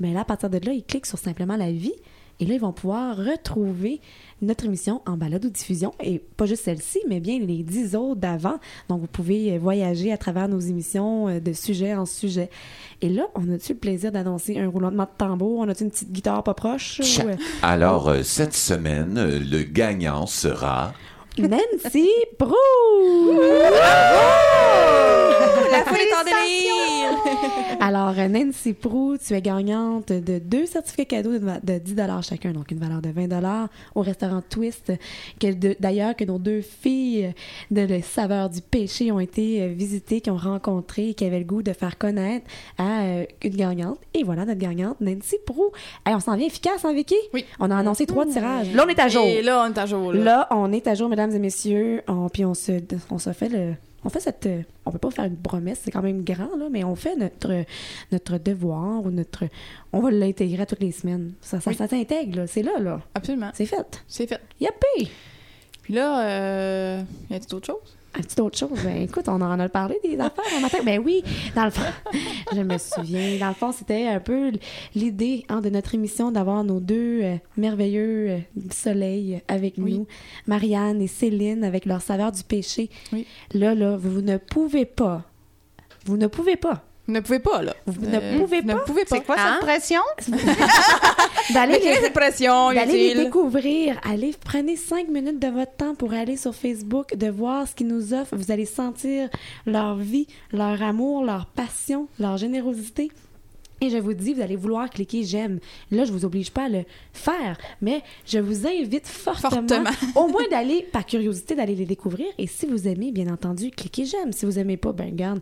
mais là, à partir de là, ils cliquent sur Simplement la vie et là, ils vont pouvoir retrouver notre émission en balado-diffusion et pas juste celle-ci, mais bien les dix autres d'avant. Donc, vous pouvez voyager à travers nos émissions euh, de sujet en sujet. Et là, on a-tu le plaisir d'annoncer un roulement de tambour? On a-tu une petite guitare pas proche? Ou, euh, Alors, euh, cette semaine, le gagnant sera... Nancy Prou! La foule est en délire! Alors, euh, Nancy Prou, tu es gagnante de deux certificats cadeaux de, va- de 10 chacun, donc une valeur de 20 au restaurant Twist. que D'ailleurs, que nos deux filles de Le Saveur du Péché ont été euh, visitées, qui ont rencontré, et qui avaient le goût de faire connaître à euh, une gagnante. Et voilà notre gagnante, Nancy Prou. Hey, on s'en vient efficace, hein, Vicky? Oui. On a annoncé trois tirages. Là, on est à jour. Et là, on est à jour. Là. Là, on est à jour, mesdames et messieurs. On- puis on se, on se fait le. On fait cette. On peut pas faire une promesse, c'est quand même grand, là, mais on fait notre, notre devoir ou notre. On va l'intégrer à toutes les semaines. Ça, ça, Oui. ça s'intègre, là. C'est là, là. Absolument. C'est fait. C'est fait. Yappé! Puis là, euh, y a-t-il d'autres choses? Un petit autre chose. Ben, écoute, on en a parlé des affaires un matin. Ben oui, dans le fond, je me souviens. Dans le fond, c'était un peu l'idée hein, de notre émission d'avoir nos deux euh, merveilleux euh, soleils avec Oui. nous, Marianne et Céline, avec leur saveur du péché. Oui. Là, là, vous ne pouvez pas. Vous ne pouvez pas Vous ne pouvez pas, là. Vous ne pouvez vous ne pas? pouvez pas. C'est quoi Hein? cette pression? d'aller les, cette pression, d'aller les découvrir. Allez, prenez cinq minutes de votre temps pour aller sur Facebook, de voir ce qu'ils nous offrent. Vous allez sentir leur vie, leur amour, leur passion, leur générosité. Et je vous dis, vous allez vouloir cliquer j'aime. Là, je vous oblige pas à le faire, mais je vous invite fortement, Fortement. au moins d'aller, par curiosité, d'aller les découvrir. Et si vous aimez, bien entendu, cliquez j'aime. Si vous aimez pas, ben garde,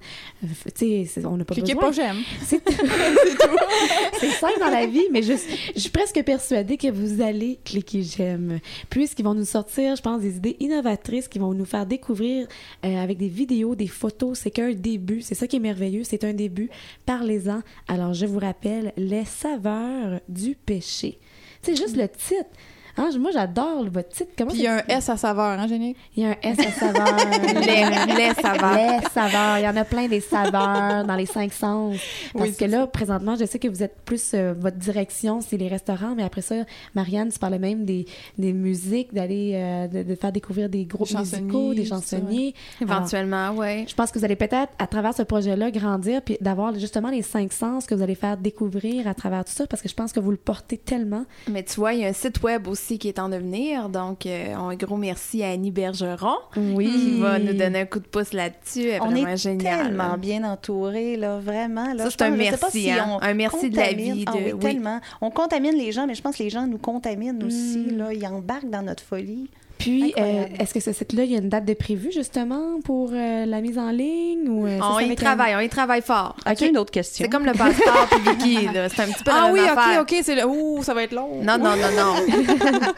tu sais, on n'a pas Cliquez besoin. pas j'aime. C'est c'est simple dans la vie, mais je, je suis presque persuadée que vous allez cliquer j'aime. Puisqu'ils vont nous sortir, je pense, des idées innovatrices qui vont nous faire découvrir euh, avec des vidéos, des photos. C'est qu'un début. C'est ça qui est merveilleux. C'est un début. Parlez-en. Alors, je vous rappelle, les saveurs du péché. C'est juste le titre. Hein, moi, j'adore votre titre. Comment Puis il y a un S à saveur, hein, Génique? il y a un S à saveur. Les, les saveurs. Les saveurs. Il y en a plein des saveurs dans les cinq sens. Parce Oui, que là, présentement, je sais que vous êtes plus. euh, votre direction, c'est les restaurants, mais après ça, Marianne, tu parlais même des, des musiques, d'aller. euh, de, de faire découvrir des groupes musicaux, des ça, chansonniers. Alors, Éventuellement, ouais. je pense que vous allez peut-être, à travers ce projet-là, grandir puis d'avoir justement les cinq sens que vous allez faire découvrir à travers tout ça, parce que je pense que vous le portez tellement. Mais tu vois, il y a un site web aussi qui est en devenir. Donc, euh, un gros merci à Annie Bergeron Oui. qui va nous donner un coup de pouce là-dessus. On est tellement bien entourés, là, vraiment. Là, Ça, c'est un merci, si hein. Un merci de la contamine- vie Ah de- oui, oui. tellement. On contamine les gens, mais je pense que les gens nous contaminent aussi. Mm. Là. Ils embarquent dans notre folie. Puis, euh, est-ce que ce site-là, il y a une date de prévu justement pour euh, la mise en ligne ou euh, ça, On y un- travaille, on y travaille fort. As-tu une autre question? C'est comme le passeport puis Vicky, là. C'est un petit peu la Ah même oui, affaire. ok, ok, c'est le. Ouh, ça va être long. Non, non, non, non.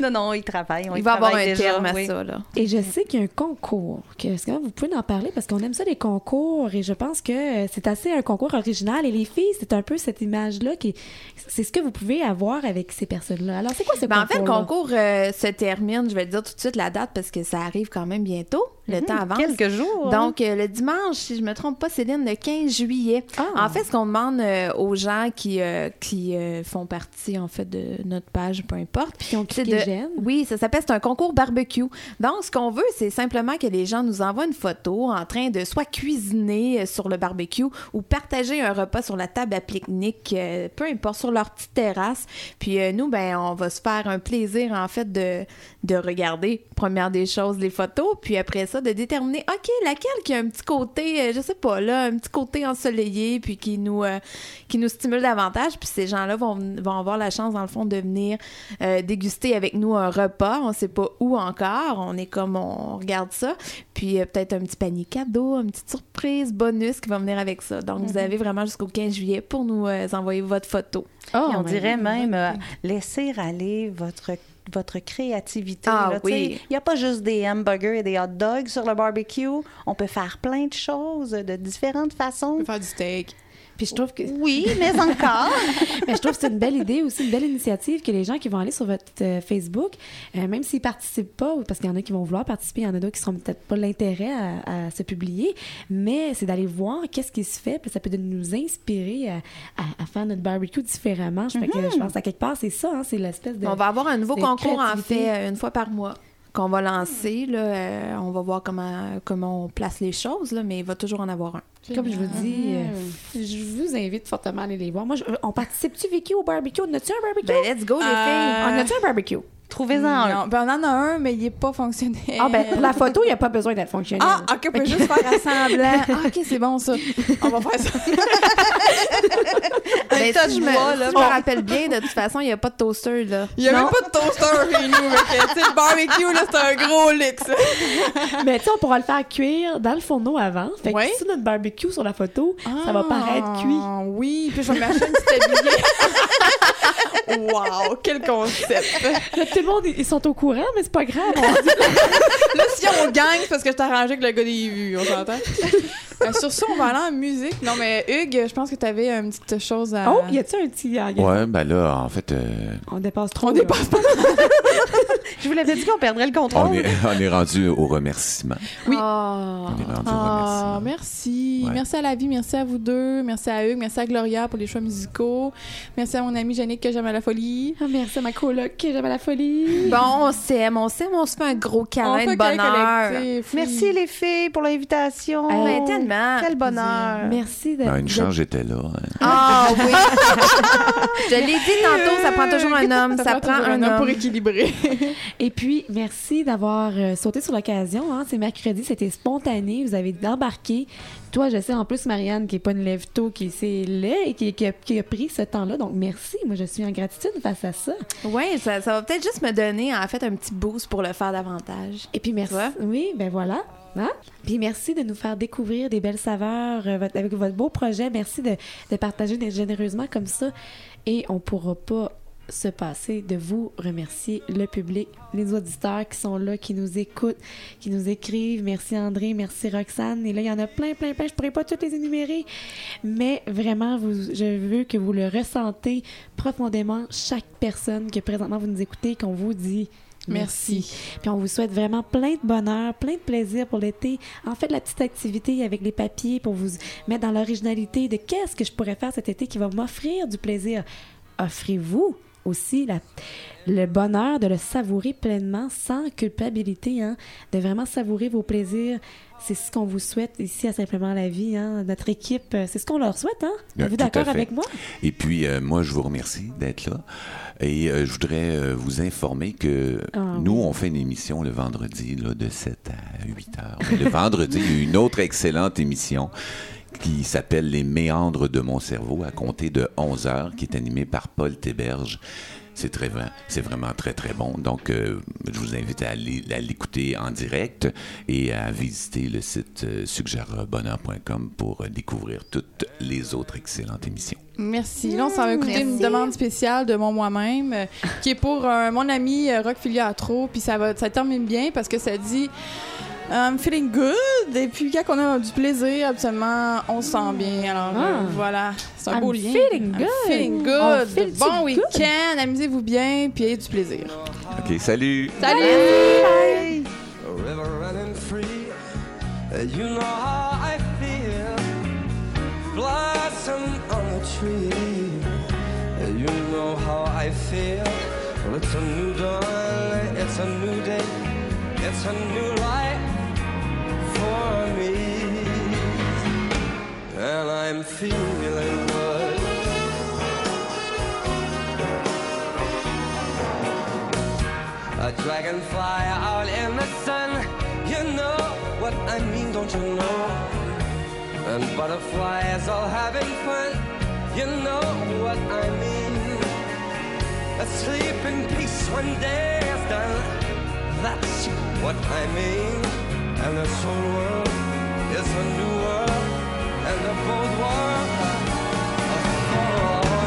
Non, non, ils travaillent. on Il y va y avoir travaille un déjà, terme à ça, là. Et je sais qu'il y a un concours. Est-ce que vous pouvez en parler? Parce qu'on aime ça, les concours. Et je pense que c'est assez un concours original. Et les filles, c'est un peu cette image-là qui. C'est ce que vous pouvez avoir avec ces personnes-là. Alors, c'est quoi ce Ben, en fait, concours? le concours euh, se termine, je vais te dire tout de suite la date parce que ça arrive quand même bientôt. Le temps avance. Quelques jours. hein? Donc, euh, le dimanche, si je me trompe pas, Céline, le 15 juillet. Ah. En fait, ce qu'on demande euh, aux gens qui, euh, qui font partie, en fait, de notre page, peu importe, Puis on c'est clique de- j'aime. Oui, ça s'appelle, c'est un concours barbecue. Donc, ce qu'on veut, c'est simplement que les gens nous envoient une photo en train de soit cuisiner sur le barbecue ou partager un repas sur la table à pique-nique, peu importe, sur leur petite terrasse. Puis nous, ben, on va se faire un plaisir, en fait, de, de regarder, première des choses, les photos, puis après ça, de déterminer, OK, laquelle qui a un petit côté, euh, je sais pas, là, un petit côté ensoleillé, puis qui nous, euh, qui nous stimule davantage. Puis ces gens-là vont, vont avoir la chance, dans le fond, de venir euh, déguster avec nous un repas. On sait pas où encore. On est comme, on regarde ça. Puis peut-être un petit panier cadeau, une petite surprise bonus qui va venir avec ça. Donc, vous avez vraiment jusqu'au 15 juillet pour nous envoyer votre photo. Oh, on dirait même laisser aller votre votre créativité. Ah oui. Il n'y a pas juste des hamburgers et des hot dogs sur le barbecue. On peut faire plein de choses de différentes On façons. peut faire du steak. Puis je trouve que Oui, mais encore. Mais je trouve que c'est une belle idée aussi, une belle initiative que les gens qui vont aller sur votre euh, Facebook, euh, même s'ils participent pas, parce qu'il y en a qui vont vouloir participer, il y en a d'autres qui seront peut-être pas l'intérêt à, à se publier, mais c'est d'aller voir qu'est-ce qui se fait, puis ça peut nous inspirer à, à- à faire notre barbecue différemment. Je, fais que, je pense à quelque part, c'est ça, hein, c'est l'espèce de... On va avoir un nouveau concours, en fait, euh, une fois par mois qu'on va lancer. Là, Euh, on va voir comment, comment on place les choses, là, mais il va toujours en avoir un. Comme je vous dis, euh, je vous invite fortement à aller les voir. Moi, je- on participe-tu, Vicky, au barbecue? On a-tu un barbecue? Ben, let's go, les Euh, filles! on a-tu un barbecue? Trouvez-en un. Non, ben, on en a un, mais il n'est pas fonctionnel. Ah, ben, pour la photo, il n'y a pas besoin d'être fonctionnel. Ah, ok, on peut juste faire assemblant. Ah, ok, c'est bon ça. On va faire ça. Ben, si je me, bois, là. si je me rappelle bien, de toute façon, il n'y a pas de toaster, là. Il n'y a même pas de toaster chez nous. sais, le barbecue, là, c'est un gros luxe. Mais tu sais, on pourra le faire cuire dans le fourneau avant. Fait que Ouais. sur notre barbecue sur la photo, ça va paraître cuit. Ah, Oui, puis je vais m'acheter une petite habillée. wow, quel concept. Tout le monde, ils sont au courant, mais c'est pas grave. Là, si on gagne, c'est parce que je t'ai arrangé avec le gars des vues, on s'entend? Euh, sur ça, on va aller en musique. Non, mais Hugues, je pense que tu avais une petite chose à. Oh, y a-tu un petit... ah, a- Ouais, ben là, en fait, euh, On dépasse trop. On là. dépasse pas. Je vous l'avais dit qu'on perdrait le contrôle. on est, on est rendu au remerciement. Oui. Ah. On est rendu au Ah, remerciement. merci. Ouais. Merci à la vie, merci à vous deux, merci à Hugues, merci à Gloria pour les choix musicaux. Merci à mon amie Jannick que j'aime à la folie. Ah, merci à ma coloc, j'aime à la folie. Bon, on s'aime, on s'aime, on se fait un gros On câlin de bonheur. oui. Merci les filles pour l'invitation. Oh, Ben, tellement. Quel bonheur. Merci de... Ben, une chance, j'étais là. hein. Ah oui! Je l'ai dit tantôt, ça prend toujours un homme. Ça, prend un homme. pour équilibrer. Et puis, merci d'avoir euh, sauté sur l'occasion. Hein. C'est mercredi, c'était spontané. Vous avez embarqué. Toi, je sais en plus, Marianne, qui n'est pas une lève-tôt, qui s'est là et qui, qui a, qui a pris ce temps-là. Donc, merci. Moi, je suis en gratitude face à ça. Oui, ça, ça va peut-être juste me donner, en fait, un petit boost pour le faire davantage. Et puis merci. Oui, ben voilà. Hein? Puis merci de nous faire découvrir des belles saveurs euh, votre- avec votre beau projet. Merci de, de partager généreusement comme ça. Et on pourra pas se passer de vous remercier le public, les auditeurs qui sont là, qui nous écoutent, qui nous écrivent. Merci André, merci Roxane. Et là, il y en a plein, plein, plein. Je pourrais pas toutes les énumérer. Mais vraiment, vous, je veux que vous le ressentez profondément, chaque personne que présentement vous nous écoutez, qu'on vous dit Merci. puis on vous souhaite vraiment plein de bonheur, plein de plaisir pour l'été. En fait, la petite activité avec les papiers pour vous mettre dans l'originalité de qu'est-ce que je pourrais faire cet été qui va m'offrir du plaisir. Offrez-vous aussi la- le bonheur de le savourer pleinement sans culpabilité, hein, de vraiment savourer vos plaisirs. C'est ce qu'on vous souhaite ici à Simplement la vie. Hein, notre équipe, euh, c'est ce qu'on leur souhaite. Hein? Êtes-vous d'accord avec moi? Et puis, euh, moi, je vous remercie d'être là. Et euh, je voudrais euh, vous informer que Ah, nous, on fait une émission le vendredi là, de 7 à 8 heures. Mais le vendredi, une autre excellente émission qui s'appelle Les méandres de mon cerveau à compter de 11 heures, qui est animée par Paul Théberge. C'est très c'est vraiment très très bon. Donc, euh, je vous invite à aller- à l'écouter en direct et à visiter le site euh, suggèrebonheur.com pour euh, découvrir toutes les autres excellentes émissions. Merci. Là, on s'en va écouter une demande spéciale de mon moi-même, euh, qui est pour euh, mon ami euh, Rock Filiatro. Puis ça va, ça termine bien parce que ça dit I'm feeling good. Et puis quand on a du plaisir, absolument, on se sent bien. Alors euh, Ah. voilà, c'est un I'm beau lien. feeling I'm good. feeling On good. feel-tu bon week-end. Amusez-vous bien, puis ayez du plaisir. OK, salut! Salut! A river running free You know how I feel. Blossom on the tree. You know how I feel. Well, it's a new dawn. It's a new day. It's a new life for me. And I'm feeling good. A dragonfly out in the sun. You know what I mean, don't you know? And butterflies all having fun. You know what I mean. Asleep in peace when day is done. That's what I mean. And this whole world is a new world. And the both worlds are for me.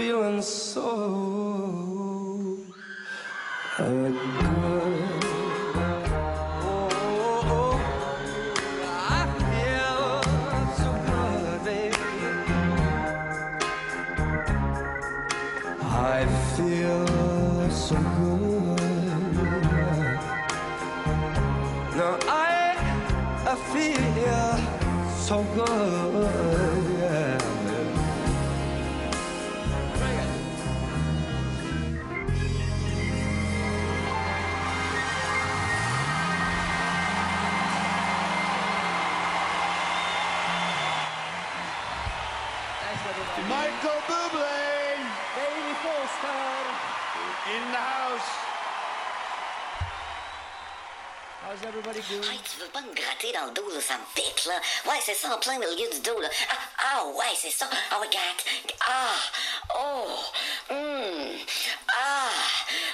Feeling so good. Tu veux pas me gratter dans le dos, là, ça me là. Ouais, c'est ça, en plein milieu du dos, là. Ah, ah ouais, c'est ça. Ah, ouais, regarde. Ah, oh, hum, ah,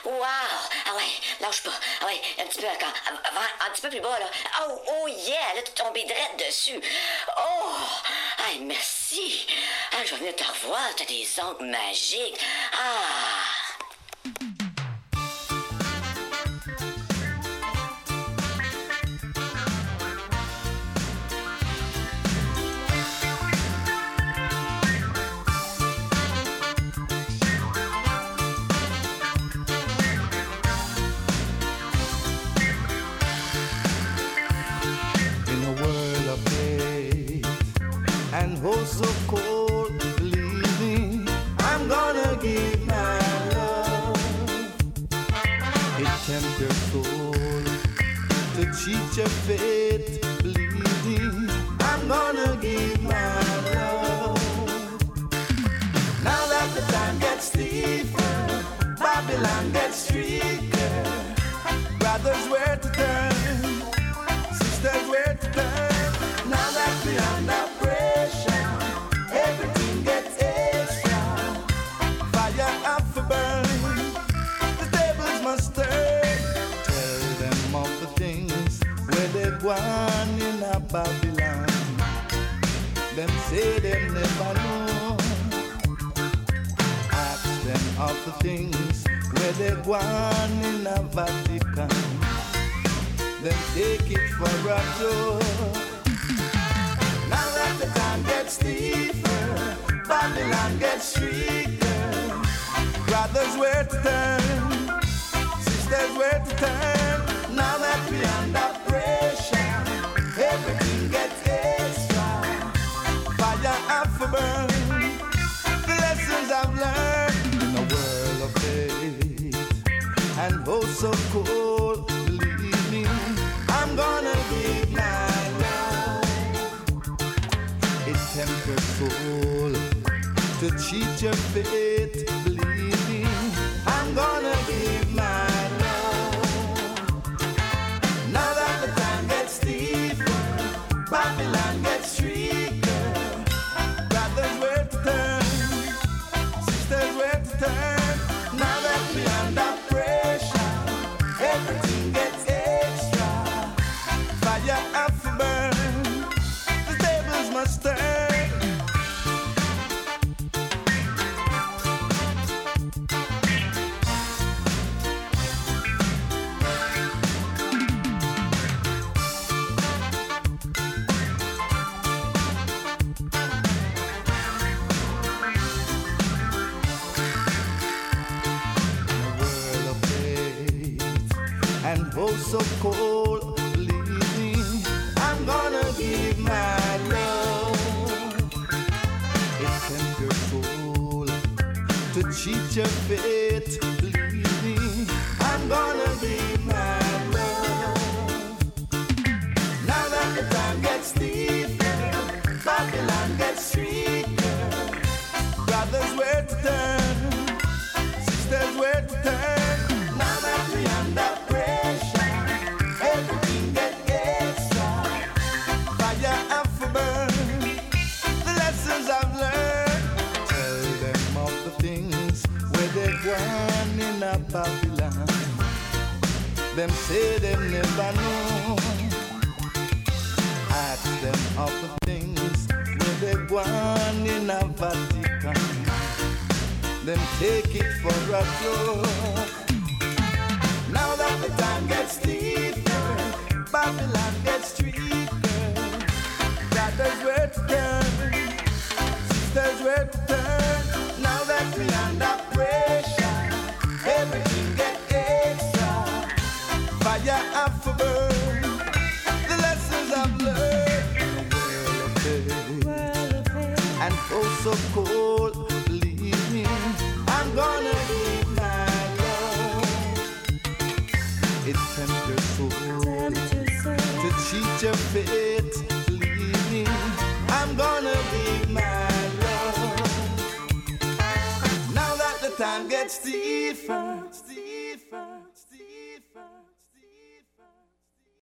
wow. Ah ouais, lâche pas. Ah ouais, un petit peu encore. Avant, un petit peu plus bas, là. Oh, oh yeah, là, tu es tombé direct dessus. Oh, hey, merci. Ah, je vais venir te revoir, t'as des ongles magiques. Ah. Cheat your. Believe me, I'm gonna give my love. Now that the time gets steeper, Babylon gets streaker. Brothers, where Ask them of the things where they're gone in a Vatican. Then take it for a joke. Now that the time gets Babylon gets. Brothers, where to turn? Sisters, where to turn? Now that we under so cold, believe me, I'm gonna leave my love. It's tempered soul to cheat your fate. Yeah.